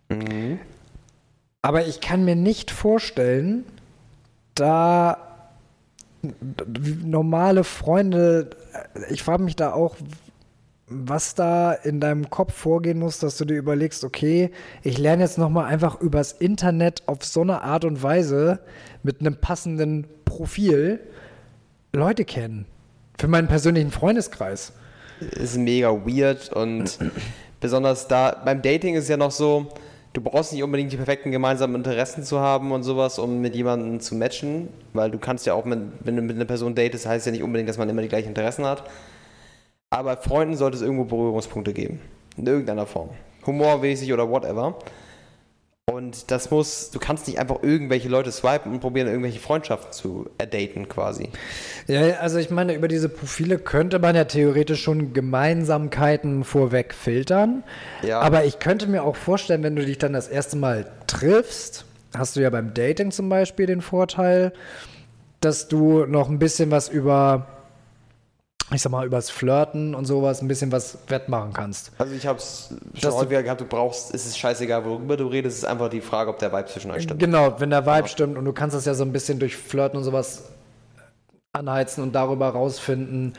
Mhm. Aber ich kann mir nicht vorstellen, da normale Freunde, ich frage mich da auch, was da in deinem Kopf vorgehen muss, dass du dir überlegst, okay, ich lerne jetzt nochmal einfach übers Internet auf so eine Art und Weise mit einem passenden Profil Leute kennen. Für meinen persönlichen Freundeskreis. ist mega weird und besonders da beim Dating ist es ja noch so, du brauchst nicht unbedingt die perfekten gemeinsamen Interessen zu haben und sowas, um mit jemandem zu matchen, weil du kannst ja auch, mit, wenn du mit einer Person datest, heißt ja nicht unbedingt, dass man immer die gleichen Interessen hat. Aber bei Freunden sollte es irgendwo Berührungspunkte geben. In irgendeiner Form. Humormäßig oder whatever. Und das muss, du kannst nicht einfach irgendwelche Leute swipen und probieren, irgendwelche Freundschaften zu erdaten quasi. Ja, also ich meine, über diese Profile könnte man ja theoretisch schon Gemeinsamkeiten vorweg filtern. Ja. Aber ich könnte mir auch vorstellen, wenn du dich dann das erste Mal triffst, hast du ja beim Dating zum Beispiel den Vorteil, dass du noch ein bisschen was über, ich sag mal, übers Flirten und sowas ein bisschen was wettmachen kannst. Also ich habe es schon häufiger gehabt, du brauchst, es ist scheißegal, worüber du redest, es ist einfach die Frage, ob der Vibe zwischen euch stimmt. Genau, wenn der Vibe stimmt und du kannst das ja so ein bisschen durch Flirten und sowas anheizen und darüber rausfinden,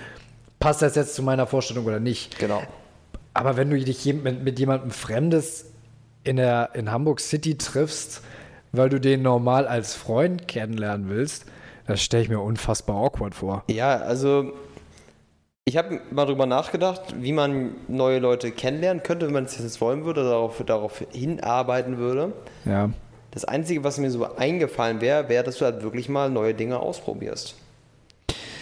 passt das jetzt zu meiner Vorstellung oder nicht. Genau. Aber wenn du dich mit, mit jemandem Fremdes in, der, in Hamburg City triffst, weil du den normal als Freund kennenlernen willst, das stelle ich mir unfassbar awkward vor. Ja, also ich habe mal drüber nachgedacht, wie man neue Leute kennenlernen könnte, wenn man es jetzt wollen würde, darauf, darauf hinarbeiten würde. Ja. Das Einzige, was mir so eingefallen wäre, wäre, dass du halt wirklich mal neue Dinge ausprobierst.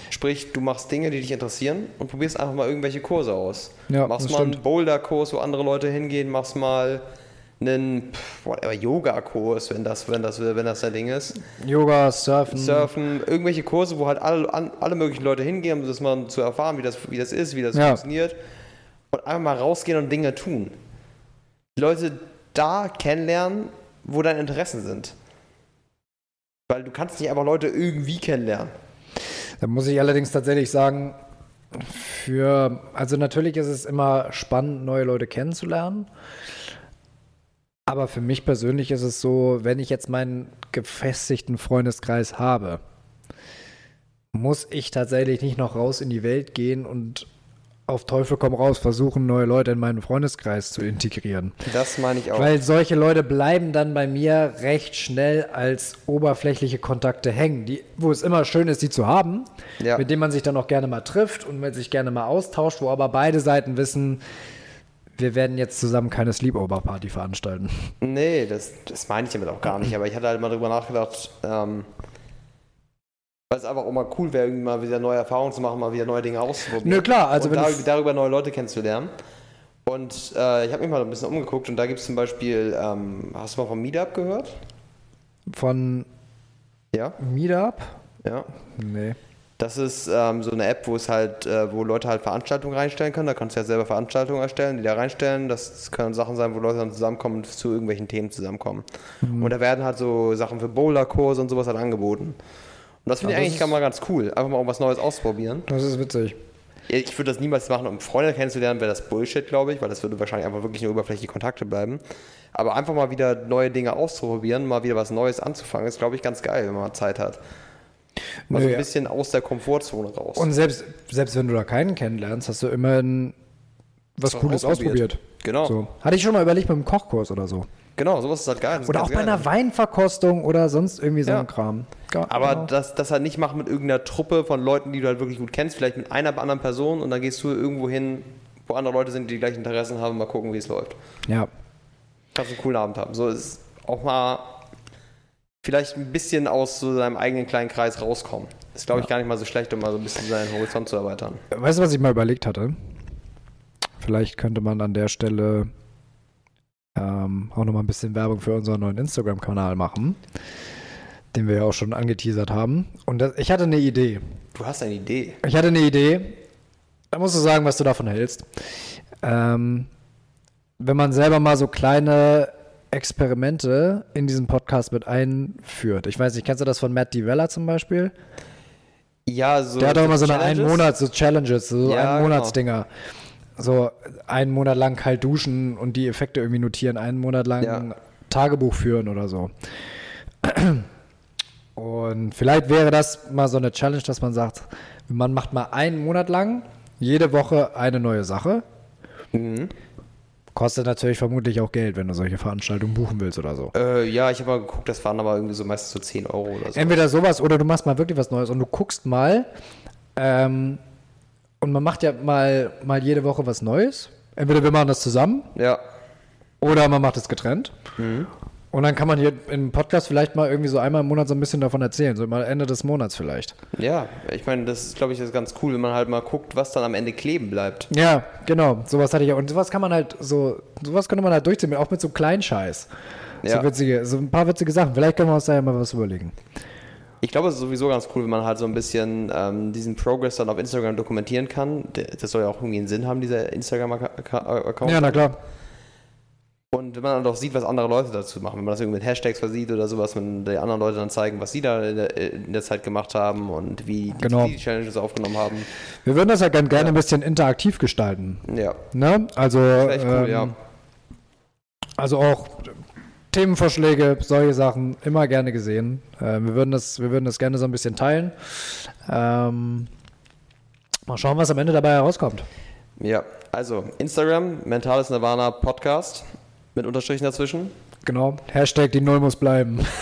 Sprich, du machst Dinge, die dich interessieren und probierst einfach mal irgendwelche Kurse aus. Ja, machst mal einen stimmt. Boulder-Kurs, wo andere Leute hingehen, machst mal einen Yoga-Kurs, wenn das, wenn, das, wenn das dein Ding ist. Yoga, Surfen. Surfen, irgendwelche Kurse, wo halt alle, an, alle möglichen Leute hingehen, um das mal zu erfahren, wie das, wie das ist, wie das Ja. funktioniert. Und einfach mal rausgehen und Dinge tun. Die Leute da kennenlernen, wo deine Interessen sind. Weil du kannst nicht einfach Leute irgendwie kennenlernen. Da muss ich allerdings tatsächlich sagen, für, also natürlich ist es immer spannend, neue Leute kennenzulernen. Aber für mich persönlich ist es so, wenn ich jetzt meinen gefestigten Freundeskreis habe, muss ich tatsächlich nicht noch raus in die Welt gehen und auf Teufel komm raus versuchen, neue Leute in meinen Freundeskreis zu integrieren. Das meine ich auch. Weil solche Leute bleiben dann bei mir recht schnell als oberflächliche Kontakte hängen, die, wo es immer schön ist, die zu haben, Ja. mit denen man sich dann auch gerne mal trifft und mit sich gerne mal austauscht, wo aber beide Seiten wissen, wir werden jetzt zusammen keine Sleepover-Party veranstalten. nee, das, das meine ich damit auch gar nicht. Aber ich hatte halt mal drüber nachgedacht, ähm, weil es einfach auch mal cool wäre, irgendwie mal wieder neue Erfahrungen zu machen, mal wieder neue Dinge auszuprobieren. Nö, klar, also und wenn da, du- darüber neue Leute kennenzulernen. Und äh, ich habe mich mal ein bisschen umgeguckt und da gibt es zum Beispiel, ähm, hast du mal vom Meetup gehört? Von Ja. Meetup? Ja. Nee. Das ist ähm, so eine App, wo es halt, äh, wo Leute halt Veranstaltungen reinstellen können. Da kannst du ja selber Veranstaltungen erstellen, die da reinstellen. Das können Sachen sein, wo Leute dann zusammenkommen und zu irgendwelchen Themen zusammenkommen. Und da werden halt so Sachen für Bowlerkurse und sowas halt angeboten. Und das finde ich das eigentlich mal ganz cool. Einfach mal was Neues ausprobieren. Das ist witzig. Ich würde das niemals machen, um Freunde kennenzulernen, wäre das Bullshit, glaube ich, weil das würde wahrscheinlich einfach wirklich nur oberflächliche Kontakte bleiben. Aber einfach mal wieder neue Dinge auszuprobieren, mal wieder was Neues anzufangen, ist, glaube ich, ganz geil, wenn man Zeit hat. Mal so Nö, ein ja. bisschen aus der Komfortzone raus. Und selbst, selbst wenn du da keinen kennenlernst, hast du immerhin was Cooles ausprobiert. ausprobiert. Genau. So. Hatte ich schon mal überlegt beim Kochkurs oder so. genau, sowas ist halt geil. Oder auch bei einer Weinverkostung oder sonst irgendwie so Ja. ein Kram. Ga- Aber genau. das, das halt nicht machen mit irgendeiner Truppe von Leuten, die du halt wirklich gut kennst, vielleicht mit einer anderen Person und dann gehst du irgendwo hin, wo andere Leute sind, die die gleichen Interessen haben, mal gucken, wie es läuft. ja. Kannst einen coolen Abend haben. So ist auch mal vielleicht ein bisschen aus so seinem eigenen kleinen Kreis rauskommen. Ist, glaube ich, gar nicht mal so schlecht, um mal so ein bisschen seinen Horizont zu erweitern. Weißt du, was ich mal überlegt hatte? Vielleicht könnte man an der Stelle ähm, auch nochmal ein bisschen Werbung für unseren neuen Instagram-Kanal machen, den wir ja auch schon angeteasert haben. Und das, ich hatte eine Idee. Du hast eine Idee. Ich hatte eine Idee. Da musst du sagen, was du davon hältst. Ähm, wenn man selber mal so kleine Experimente in diesen Podcast mit einführt. Ich weiß nicht, kennst du das von Matt DiVella zum Beispiel? Ja, so. Der hat auch immer so eine einen Monat, so Challenges, so Ja, einen Monatsdinger. So einen Monat lang kalt duschen und die Effekte irgendwie notieren, einen Monat lang Ja. Tagebuch führen oder so. Und vielleicht wäre das mal so eine Challenge, dass man sagt, man macht mal einen Monat lang jede Woche eine neue Sache. Mhm. Kostet natürlich vermutlich auch Geld, wenn du solche Veranstaltungen buchen willst oder so. Äh, ja, ich habe mal geguckt, das waren aber irgendwie so meistens so 10 Euro oder so. Entweder sowas oder du machst mal wirklich was Neues und du guckst mal. Ähm, und man macht ja mal, mal jede Woche was Neues. Entweder wir machen das zusammen Ja. oder man macht es getrennt. Und dann kann man hier im Podcast vielleicht mal irgendwie so einmal im Monat so ein bisschen davon erzählen. So mal Ende des Monats vielleicht. Ja, ich meine, das ist, glaube ich, ist ganz cool, wenn man halt mal guckt, was dann am Ende kleben bleibt. Ja, genau. Sowas hatte ich auch. Und sowas kann man halt so, sowas könnte man halt durchziehen, auch mit so Kleinscheiß. Ja. So witzige, so ein paar witzige Sachen. Vielleicht können wir uns da ja mal was überlegen. Ich glaube, es ist sowieso ganz cool, wenn man halt so ein bisschen ähm, diesen Progress dann auf Instagram dokumentieren kann. Das soll ja auch irgendwie einen Sinn haben, dieser Instagram-Account. Ja, na klar. Und wenn man dann auch sieht, was andere Leute dazu machen, wenn man das irgendwie mit Hashtags versieht oder sowas, wenn die anderen Leute dann zeigen, was sie da in der, in der Zeit gemacht haben und wie Genau. die, die Challenges aufgenommen haben. Wir würden das ja ganz gerne ein bisschen interaktiv gestalten. Ja, Ne? Also, echt cool, ähm, ja. also auch Themenvorschläge, solche Sachen, immer gerne gesehen. Äh, wir, würden das, wir würden das gerne so ein bisschen teilen. Ähm, mal schauen, was am Ende dabei herauskommt. Ja, also Instagram, Mentales Nirvana Podcast mit Unterstrichen dazwischen. Genau. Hashtag die Null muss bleiben.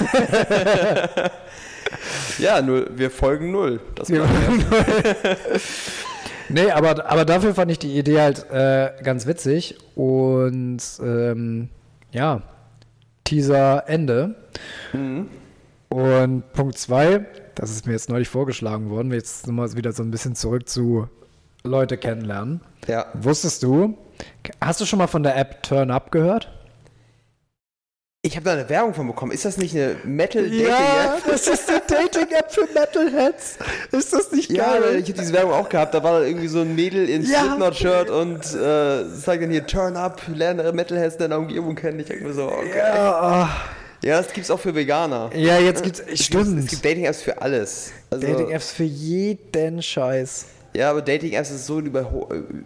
Ja, null, wir folgen null. Das Ja. nee, aber, aber dafür fand ich die Idee halt äh, ganz witzig. Und ähm, ja, Teaser Ende. Und Punkt zwei, das ist mir jetzt neulich vorgeschlagen worden, jetzt nochmal wieder so ein bisschen zurück zu Leute kennenlernen. ja, Wusstest du, hast du schon mal von der App Turn Up gehört? Ich habe da eine Werbung von bekommen. Ist das nicht eine Metal-Dating-App? das ist die Dating-App für Metalheads. Ist das nicht Ja, ich habe diese Werbung auch gehabt. Da war da irgendwie so ein Mädel in Ja. Slipknot-Shirt und äh, sagt dann hier Turn up, lerne Metalheads in deiner Umgebung kennen. Ich denke mir so, okay. Ja, Ja, das gibt's auch für Veganer. ja, jetzt gibt's, Es gibt, es stimmt. gibt Dating-Apps für alles. Also, Dating-Apps für jeden Scheiß. Ja, aber Dating-Apps ist so über,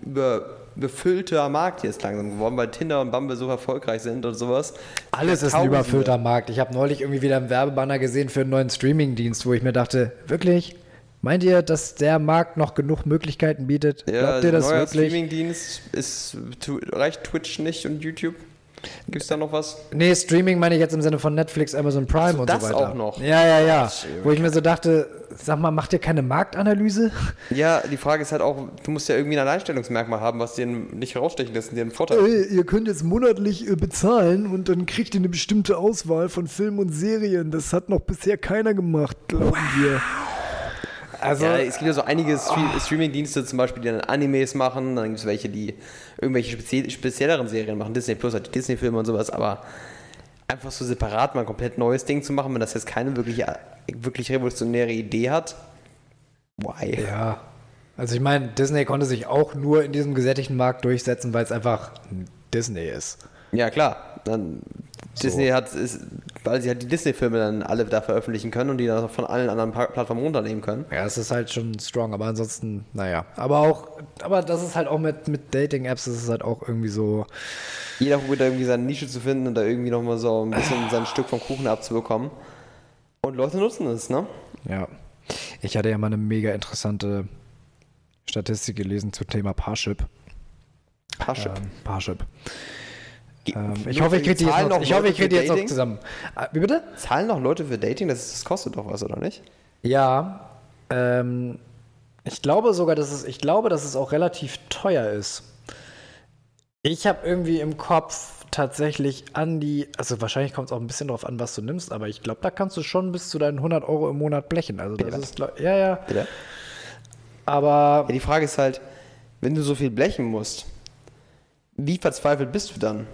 über, überfüllter Markt jetzt langsam geworden, weil Tinder und Bumble so erfolgreich sind und sowas. Alles ist ein überfüllter Markt. Ich habe neulich irgendwie wieder einen Werbebanner gesehen für einen neuen Streaming-Dienst, wo ich mir dachte, wirklich? Meint ihr, dass der Markt noch genug Möglichkeiten bietet? Ja, Glaubt ihr das neuer wirklich? Streaming-Dienst ist, reicht Twitch nicht und YouTube? Gibt's da noch was? Nee, Streaming meine ich jetzt im Sinne von Netflix, Amazon Prime so, und das so weiter. auch noch. Ja, ja, ja. Ey, Wo ich mir so dachte, sag mal, macht ihr keine Marktanalyse? Ja, die Frage ist halt auch, du musst ja irgendwie ein Alleinstellungsmerkmal haben, was dir nicht herausstechen lässt und dir einen Vorteil. ihr könnt jetzt monatlich äh, bezahlen und dann kriegt ihr eine bestimmte Auswahl von Filmen und Serien. Das hat noch bisher keiner gemacht, glauben wir. Also, Ja, es gibt ja so einige Stream Streaming-Dienste zum Beispiel, die dann Animes machen, dann gibt es welche, die irgendwelche spezie spezielleren Serien machen, Disney Plus hat die Disney-Filme und sowas, aber einfach so separat mal ein komplett neues Ding zu machen, wenn das jetzt keine wirklich, wirklich revolutionäre Idee hat, Why? Ja. Also ich meine, Disney konnte sich auch nur in diesem gesättigten Markt durchsetzen, weil es einfach Disney ist. Ja, klar. Dann Disney hat, ist, weil sie halt die Disney-Filme dann alle da veröffentlichen können und die dann von allen anderen Plattformen runternehmen können. Ja, es ist halt schon strong, aber ansonsten, naja. Aber auch, aber das ist halt auch mit, mit Dating-Apps, das ist halt auch irgendwie so, Jeder probiert da irgendwie seine Nische zu finden und da irgendwie nochmal so ein bisschen sein Stück vom Kuchen abzubekommen. Und Leute nutzen es, ne? ja. Ich hatte ja mal eine mega interessante Statistik gelesen zum Thema Parship. Parship. Ähm, Parship. Ähm, ich hoffe, ich kriege die jetzt zahlen noch, noch ich hoffe, ich krieg die jetzt noch zusammen. Ah, Wie bitte? Zahlen noch Leute für Dating? Das, das kostet doch was, oder nicht? Ja, ähm, ich glaube sogar, dass es, ich glaube, dass es auch relativ teuer ist. Ich habe irgendwie im Kopf tatsächlich an die, also wahrscheinlich kommt es auch ein bisschen darauf an, was du nimmst, aber ich glaube, da kannst du schon bis zu deinen 100 Euro im Monat blechen. Also das Bitte ist, ja, ja, Bitte? aber Ja, die Frage ist halt, wenn du so viel blechen musst, wie verzweifelt bist du dann?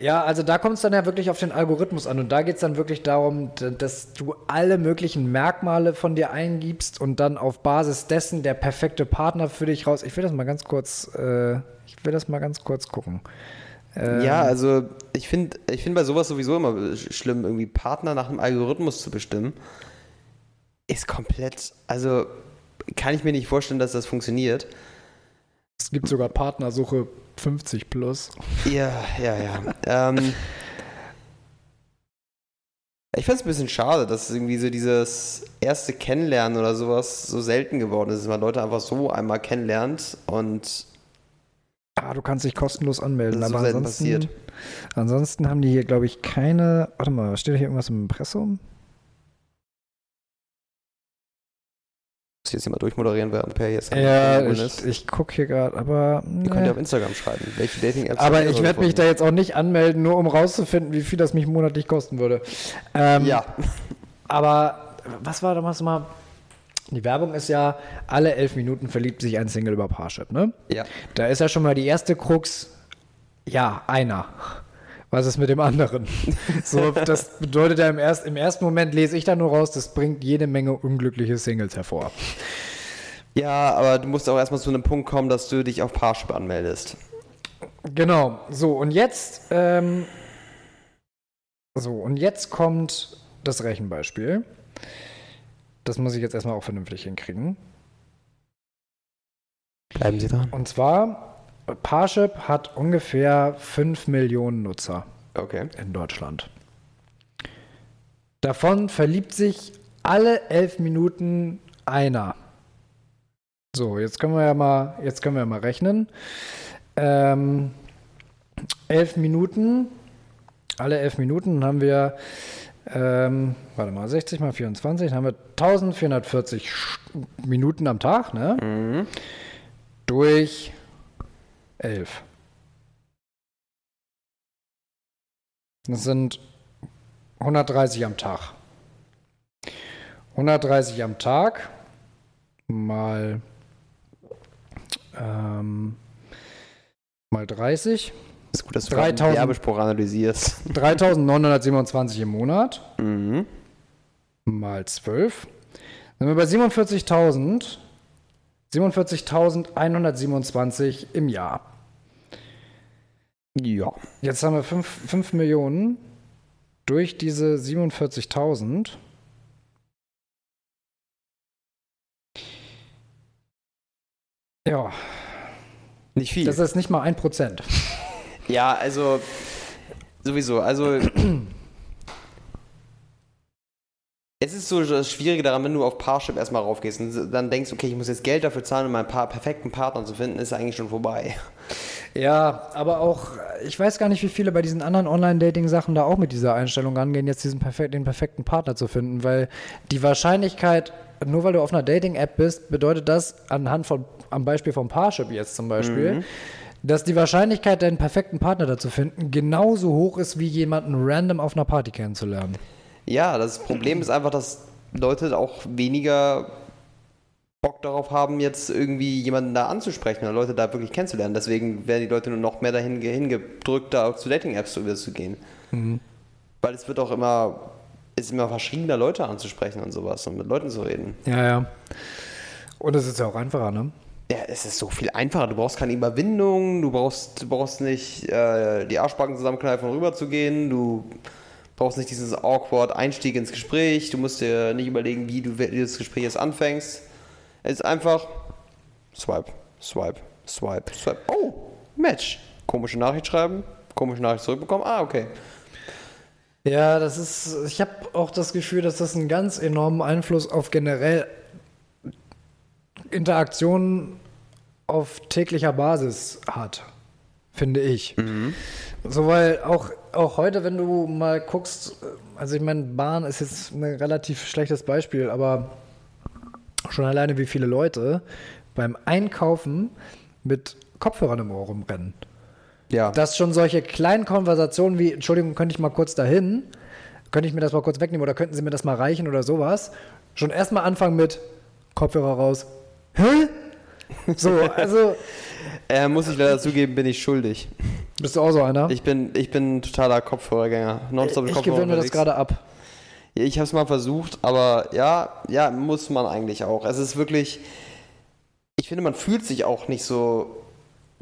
Ja, also da kommt es dann ja wirklich auf den Algorithmus an und da geht es dann wirklich darum, dass du alle möglichen Merkmale von dir eingibst und dann auf Basis dessen der perfekte Partner für dich raus. Ich will das mal ganz kurz, äh, ich will das mal ganz kurz gucken. Ähm, Ja, also ich finde ich find bei sowas sowieso immer sch- schlimm, irgendwie Partner nach einem Algorithmus zu bestimmen. Ist komplett, also kann ich mir nicht vorstellen, dass das funktioniert. Es gibt sogar Partnersuche 50 plus. Ja, ja, ja. ähm, ich finde es ein bisschen schade, dass irgendwie so dieses erste Kennenlernen oder sowas so selten geworden ist, dass man Leute einfach so einmal kennenlernt und Ah, du kannst dich kostenlos anmelden, Das ist so aber selten ansonsten, passiert. ansonsten haben die hier, glaube ich, keine. Warte mal, steht hier irgendwas im Impressum? Muss jetzt hier mal durchmoderieren, während Per jetzt Ja, ich, ist. ich gucke hier gerade, aber. Ihr könnt ja auf Instagram schreiben, welche Dating-Apps Aber ich werde mich da jetzt auch nicht anmelden, nur um rauszufinden, wie viel das mich monatlich kosten würde. Ähm, Ja, Aber was war damals mal? Die Werbung ist ja, alle elf Minuten verliebt sich ein Single über Parship, ne? ja. Da ist ja schon mal die erste Krux, ja, einer. Was ist mit dem anderen? So, das bedeutet ja im, erst, im ersten Moment lese ich da nur raus, das bringt jede Menge unglückliche Singles hervor. Ja, aber du musst auch erstmal zu einem Punkt kommen, dass du dich auf Parship anmeldest. Genau, so und jetzt, ähm, so und jetzt kommt das Rechenbeispiel. Das muss ich jetzt erstmal auch vernünftig hinkriegen. Bleiben Sie dran. Und zwar, Parship hat ungefähr 5 Millionen Nutzer Okay. in Deutschland. Davon verliebt sich alle elf Minuten einer. So, jetzt können wir ja mal, jetzt können wir ja mal rechnen. Ähm, elf Minuten, alle elf Minuten haben wir, ähm, warte mal, 60 mal 24, dann haben wir 1440 Sch- Minuten am Tag, ne? Mhm. Durch elf. Das sind 130 am Tag. 130 am Tag mal, ähm, mal 30. Ist gut, dass du 3000 den Werbespruch analysierst. 3927 im Monat Mhm. mal 12. Dann sind wir bei 47.000. 47.127 im Jahr. Ja. Jetzt haben wir 5, 5 Millionen durch diese 47.000. Ja, Nicht viel. das ist nicht mal ein Prozent. ja, also sowieso. Also es ist so das Schwierige daran, wenn du auf Parship erstmal raufgehst und dann denkst, okay, ich muss jetzt Geld dafür zahlen, um meinen perfekten Partner zu finden, ist eigentlich schon vorbei. Ja, aber auch, ich weiß gar nicht, wie viele bei diesen anderen Online-Dating-Sachen da auch mit dieser Einstellung rangehen, jetzt diesen perfekt, den perfekten Partner zu finden, weil die Wahrscheinlichkeit, nur weil du auf einer Dating-App bist, bedeutet das anhand von, am Beispiel von Parship jetzt zum Beispiel, dass die Wahrscheinlichkeit, deinen perfekten Partner da zu finden, genauso hoch ist, wie jemanden random auf einer Party kennenzulernen. Ja, das Problem ist einfach, dass Leute auch weniger Bock darauf haben, jetzt irgendwie jemanden da anzusprechen oder Leute da wirklich kennenzulernen. Deswegen werden die Leute nur noch mehr dahin ge- hingedrückt, da zu Dating-Apps zu zu gehen. Weil es wird auch immer, ist immer verschriebener Leute anzusprechen und sowas und mit Leuten zu reden. Ja, ja. Und es ist ja auch einfacher, ne? Ja, es ist so viel einfacher. Du brauchst keine Überwindung, du brauchst, du brauchst nicht äh, die Arschbacken zusammenkneifen und rüber zu gehen, du brauchst nicht dieses awkward Einstieg ins Gespräch, du musst dir nicht überlegen, wie du wie das Gespräch jetzt anfängst. Es ist einfach Swipe, Swipe, Swipe, Swipe. Oh, Match. Komische Nachricht schreiben, komische Nachricht zurückbekommen. Ah, okay. Ja, das ist, ich habe auch das Gefühl, dass das einen ganz enormen Einfluss auf generell Interaktionen auf täglicher Basis hat, finde ich. So, weil auch, auch heute, wenn du mal guckst, also ich meine, Bahn ist jetzt ein relativ schlechtes Beispiel, aber schon alleine wie viele Leute beim Einkaufen mit Kopfhörern im Ohr rumrennen Ja. dass schon solche kleinen Konversationen wie, Entschuldigung, könnte ich mal kurz dahin? Könnte ich mir das mal kurz wegnehmen oder könnten Sie mir das mal reichen oder sowas? Schon erstmal anfangen mit Kopfhörer raus. Hä? So, also äh, muss ich leider zugeben, bin ich schuldig. bist du auch so einer? Ich bin, ich bin ein totaler Kopfhörergänger. Nonstop mit ich Kopfhörer gewöhne mir das gerade ab. Ich habe es mal versucht, aber ja, ja, muss man eigentlich auch. Es ist wirklich, ich finde, man fühlt sich auch nicht so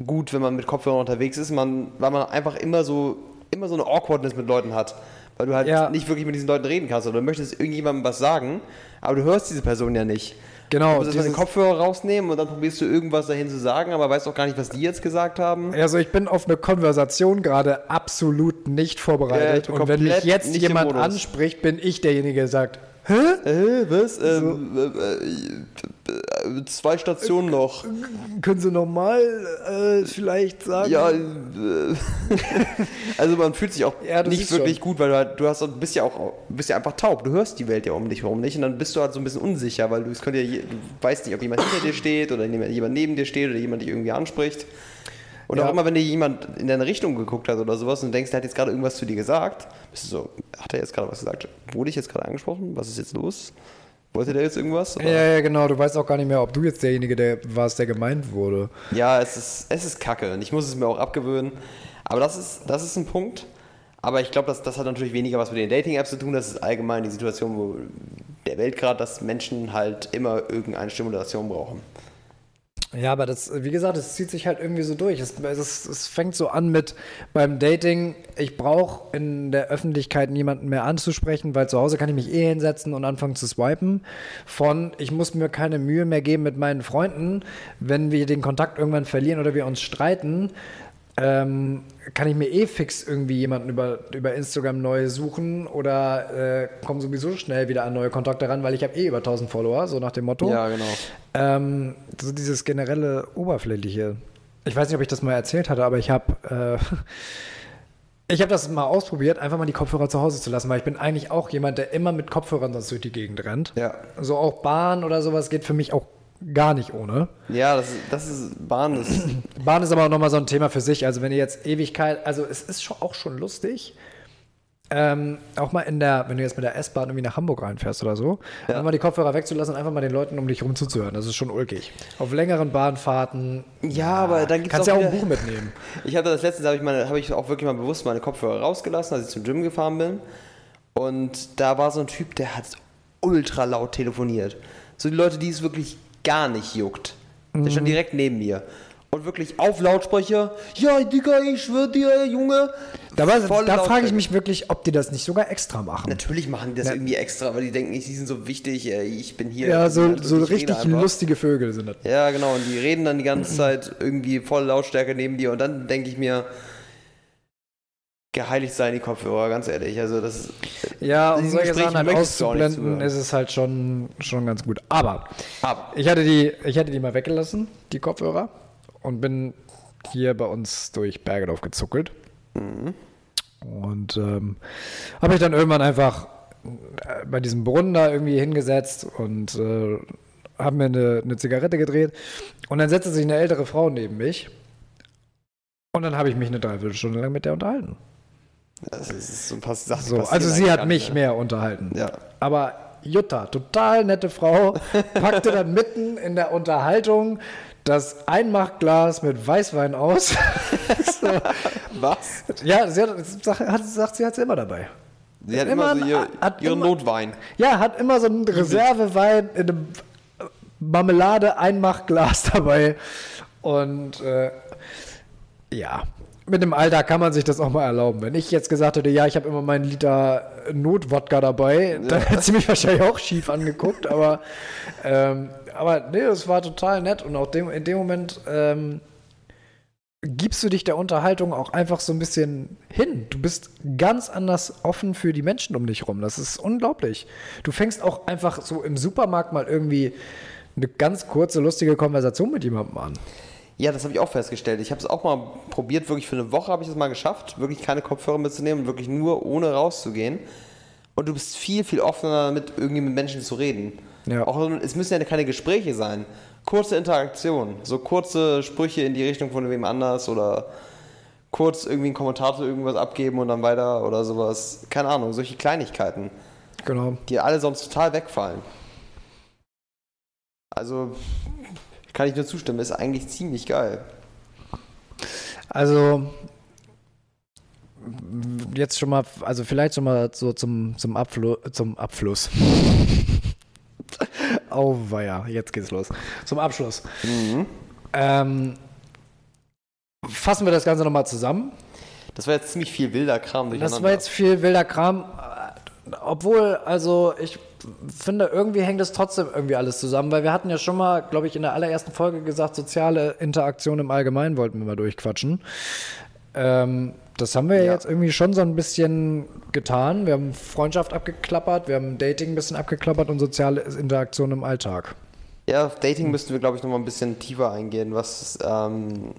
gut, wenn man mit Kopfhörern unterwegs ist, man, weil man einfach immer so, immer so eine Awkwardness mit Leuten hat. Weil du halt Ja. nicht wirklich mit diesen Leuten reden kannst oder du möchtest irgendjemandem was sagen, aber du hörst diese Person ja nicht. Genau, Du musst erstmal den Kopfhörer rausnehmen und dann probierst du irgendwas dahin zu sagen, aber weißt auch gar nicht, was die jetzt gesagt haben. Also ich bin auf eine Konversation gerade absolut nicht Ja, ich vorbereitet. bin und wenn mich jetzt jemand anspricht, bin ich derjenige, der sagt, hä? Äh, was? Ähm, äh, äh, äh, zwei Stationen noch. Können Sie nochmal äh, vielleicht sagen? Ja, äh, also man fühlt sich auch Ja, nicht wirklich schon. gut, weil du, halt, du hast, bist ja auch bist ja einfach taub. Du hörst die Welt ja um dich herum nicht und dann bist du halt so ein bisschen unsicher, weil du es könnte ja, je- du weißt nicht, ob jemand hinter dir steht oder jemand neben dir steht oder jemand dich irgendwie anspricht. Und Ja. auch immer, wenn dir jemand in deine Richtung geguckt hat oder sowas und du denkst, der hat jetzt gerade irgendwas zu dir gesagt, bist du so, hat er jetzt gerade was gesagt? Wurde ich jetzt gerade angesprochen? Was ist jetzt los? Wollte der jetzt irgendwas? Oder? Ja, ja, genau. Du weißt auch gar nicht mehr, ob du jetzt derjenige der warst, der gemeint wurde. Ja, es ist, es ist kacke und ich muss es mir auch abgewöhnen. Aber das ist, das ist ein Punkt. Aber ich glaube, das, das hat natürlich weniger was mit den Dating-Apps zu tun. Das ist allgemein die Situation, wo der Welt gerade, dass Menschen halt immer irgendeine Stimulation brauchen. Ja, aber das, wie gesagt, es zieht sich halt irgendwie so durch. Es, es, es fängt so an mit beim Dating, ich brauche in der Öffentlichkeit niemanden mehr anzusprechen, weil zu Hause kann ich mich eh hinsetzen und anfangen zu swipen. Von, ich muss mir keine Mühe mehr geben mit meinen Freunden, wenn wir den Kontakt irgendwann verlieren oder wir uns streiten. Ähm, kann ich mir eh fix irgendwie jemanden über, über Instagram neu suchen oder äh, komme sowieso schnell wieder an neue Kontakte ran, weil ich habe eh über 1000 Follower, so nach dem Motto. Ja, genau. Ähm, so dieses generelle Oberflächliche. Ich weiß nicht, ob ich das mal erzählt hatte, aber ich habe äh, ich habe das mal ausprobiert, einfach mal die Kopfhörer zu Hause zu lassen, weil ich bin eigentlich auch jemand, der immer mit Kopfhörern sonst durch die Gegend rennt. Ja. So auch Bahn oder sowas geht für mich auch gar nicht ohne. Ja, das ist, das ist Bahn. Ist, Bahn ist aber auch nochmal so ein Thema für sich. Also wenn ihr jetzt Ewigkeit, also es ist schon auch schon lustig. Ähm, auch mal in der, wenn du jetzt mit der S-Bahn irgendwie nach Hamburg reinfährst oder so, Ja. dann mal die Kopfhörer wegzulassen und einfach mal den Leuten um dich rum zuzuhören. Das ist schon ulkig. Auf längeren Bahnfahrten. Ja, aber dann gibt's kannst auch ja auch ein Buch mitnehmen. Ich hatte das letztens, habe ich, meine- habe ich auch wirklich mal bewusst meine Kopfhörer rausgelassen, als ich zum Gym gefahren bin. Und da war so ein Typ, der hat ultra laut telefoniert. So die Leute, die es wirklich gar nicht juckt. Der Mhm. stand direkt neben mir. Und wirklich auf Lautsprecher, ja, Digga, ich schwör dir, Junge. Da, war- da frage ich mich wirklich, ob die das nicht sogar extra machen. Natürlich machen die das Ja. irgendwie extra, weil die denken, nicht, die sind so wichtig, ich bin hier. Ja, so, Und so ich rede richtig einfach. lustige Vögel sind das. Ja, genau. Und die reden dann die ganze Zeit irgendwie voll Lautstärke neben dir. Und dann denke ich mir, geheiligt seien die Kopfhörer, ganz ehrlich. Also das Ja, um solche Sachen halt auszublenden, ist es halt schon, schon ganz gut. Aber Aber ich hatte, die, ich hatte die mal weggelassen, die Kopfhörer, und bin hier bei uns durch Bergedorf gezuckelt. Und ähm, habe ich dann irgendwann einfach äh, bei diesem Brunnen da irgendwie hingesetzt und äh, habe mir eine, eine Zigarette gedreht. Und dann setzte sich eine ältere Frau neben mich. Und dann habe ich mich eine Dreiviertelstunde lang mit der unterhalten. Das ist so ein paar Sachen. So, also sie hat mich ne? mehr unterhalten. Ja. Aber Jutta, total nette Frau, packte dann mitten in der Unterhaltung das Einmachglas mit Weißwein aus. so. Was? Ja, sie hat, sagt, hat, sagt sie, hat sie immer dabei. Sie hat Immer immer, so ihr, hat ihren immer- Notwein. Ja, hat immer so einen Reservewein in einem Marmelade-Einmachglas dabei. Und äh, ja, mit dem Alter kann man sich das auch mal erlauben. Wenn ich jetzt gesagt hätte, ja, ich habe immer meinen Liter Notwodka dabei, dann hätte sie mich wahrscheinlich auch schief angeguckt. Aber, ähm, aber nee, das war total nett. Und auch dem, in dem Moment ähm, gibst du dich der Unterhaltung auch einfach so ein bisschen hin. Du bist ganz anders offen für die Menschen um dich rum. Das ist unglaublich. Du fängst auch einfach so im Supermarkt mal irgendwie eine ganz kurze, lustige Konversation mit jemandem an. Ja, das habe ich auch festgestellt. Ich habe es auch mal probiert, wirklich für eine Woche habe ich es mal geschafft, wirklich keine Kopfhörer mitzunehmen und wirklich nur ohne rauszugehen. Und du bist viel, viel offener damit, irgendwie mit Menschen zu reden. Ja. Auch, es müssen ja keine Gespräche sein. Kurze Interaktion, so kurze Sprüche in die Richtung von wem anders oder kurz irgendwie einen Kommentar zu irgendwas abgeben und dann weiter oder sowas. Keine Ahnung, solche Kleinigkeiten, Genau. die alle sonst total wegfallen. Also kann ich nur zustimmen, ist eigentlich ziemlich geil. Also jetzt schon mal, also vielleicht schon mal so zum, zum, Abflu zum Abfluss. Auweia, jetzt geht's los. Zum Abschluss. Ähm, fassen wir das Ganze nochmal zusammen. Das war jetzt ziemlich viel wilder Kram. Das war jetzt viel wilder Kram. Obwohl, also ich finde, irgendwie hängt es trotzdem irgendwie alles zusammen, weil wir hatten ja schon mal, glaube ich, in der allerersten Folge gesagt, soziale Interaktion im Allgemeinen wollten wir mal durchquatschen. Ähm, das haben wir ja. Jetzt irgendwie schon so ein bisschen getan. Wir haben Freundschaft abgeklappert, wir haben Dating ein bisschen abgeklappert und soziale Interaktion im Alltag. Ja, auf Dating müssten wir, glaube ich, nochmal ein bisschen tiefer eingehen, was, ähm,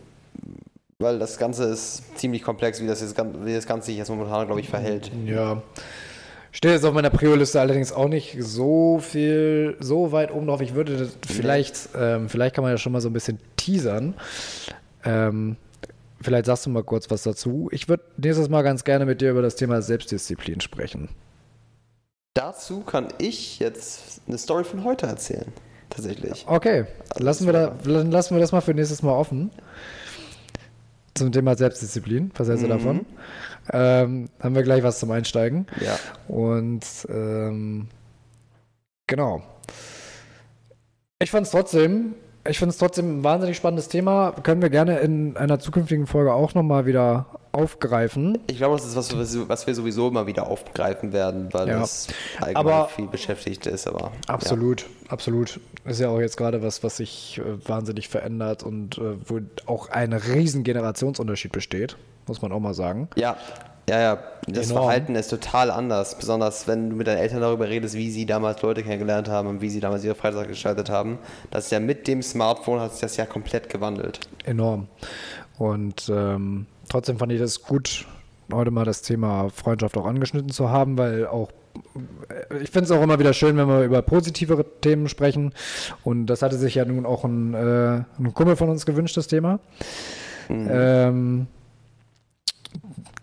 weil das Ganze ist ziemlich komplex, wie das, jetzt, wie das Ganze sich jetzt momentan, glaube ich, verhält. Ja. Steht jetzt auf meiner Prio-Liste allerdings auch nicht so viel, so weit oben drauf. Ich würde das vielleicht, ähm, vielleicht kann man ja schon mal so ein bisschen teasern. Ähm, vielleicht sagst du mal kurz was dazu. Ich würde nächstes Mal ganz gerne mit dir über das Thema Selbstdisziplin sprechen. Dazu kann ich jetzt eine Story von heute erzählen, tatsächlich. Okay, Also lassen, wir da, dann lassen wir das mal für nächstes Mal offen. Zum Thema Selbstdisziplin. Was hältst du davon? Ähm, haben wir gleich was zum Einsteigen. Ja. Und ähm, genau. Ich fand es trotzdem, ich finde es trotzdem ein wahnsinnig spannendes Thema. Können wir gerne in einer zukünftigen Folge auch nochmal wieder aufgreifen. Ich glaube, das ist was, was- wir sowieso immer wieder aufgreifen werden, weil Ja. das allgemein Aber- viel beschäftigt ist. Aber Absolut, absolut. Ist ja auch jetzt gerade was, was sich äh, wahnsinnig verändert und äh, wo auch ein riesen Generationsunterschied besteht, muss man auch mal sagen. Ja, ja, ja. Das Enorm. Verhalten ist total anders. Besonders wenn du mit deinen Eltern darüber redest, wie sie damals Leute kennengelernt haben und wie sie damals ihre Freizeit gestaltet haben. Das ist ja mit dem Smartphone hat sich das ja komplett gewandelt. Enorm. Und ähm, trotzdem fand ich das gut, heute mal das Thema Freundschaft auch angeschnitten zu haben, weil auch ich finde es auch immer wieder schön, wenn wir über positivere Themen sprechen. Und das hatte sich ja nun auch ein, äh, ein Kumpel von uns gewünscht, das Thema. Ähm,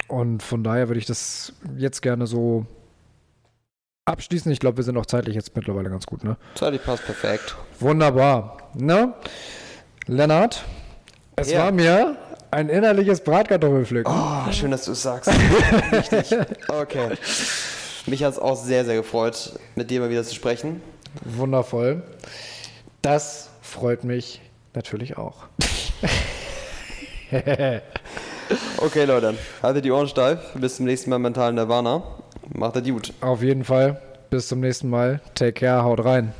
und von daher würde ich das jetzt gerne so abschließen. Ich glaube, wir sind auch zeitlich jetzt mittlerweile ganz gut, ne? Zeitlich passt perfekt. Wunderbar. Ne? Lennart, es Ja. war mir ein innerliches Bratkartoffelpflücken. Oh, schön, dass du es sagst. Richtig. Okay. Mich hat es auch sehr, sehr gefreut, mit dir mal wieder zu sprechen. Wundervoll. Das freut mich natürlich auch. Okay, Leute, haltet die Ohren steif. Bis zum nächsten Mal mental Nirvana. Macht das gut. Auf jeden Fall. Bis zum nächsten Mal. Take care. Haut rein.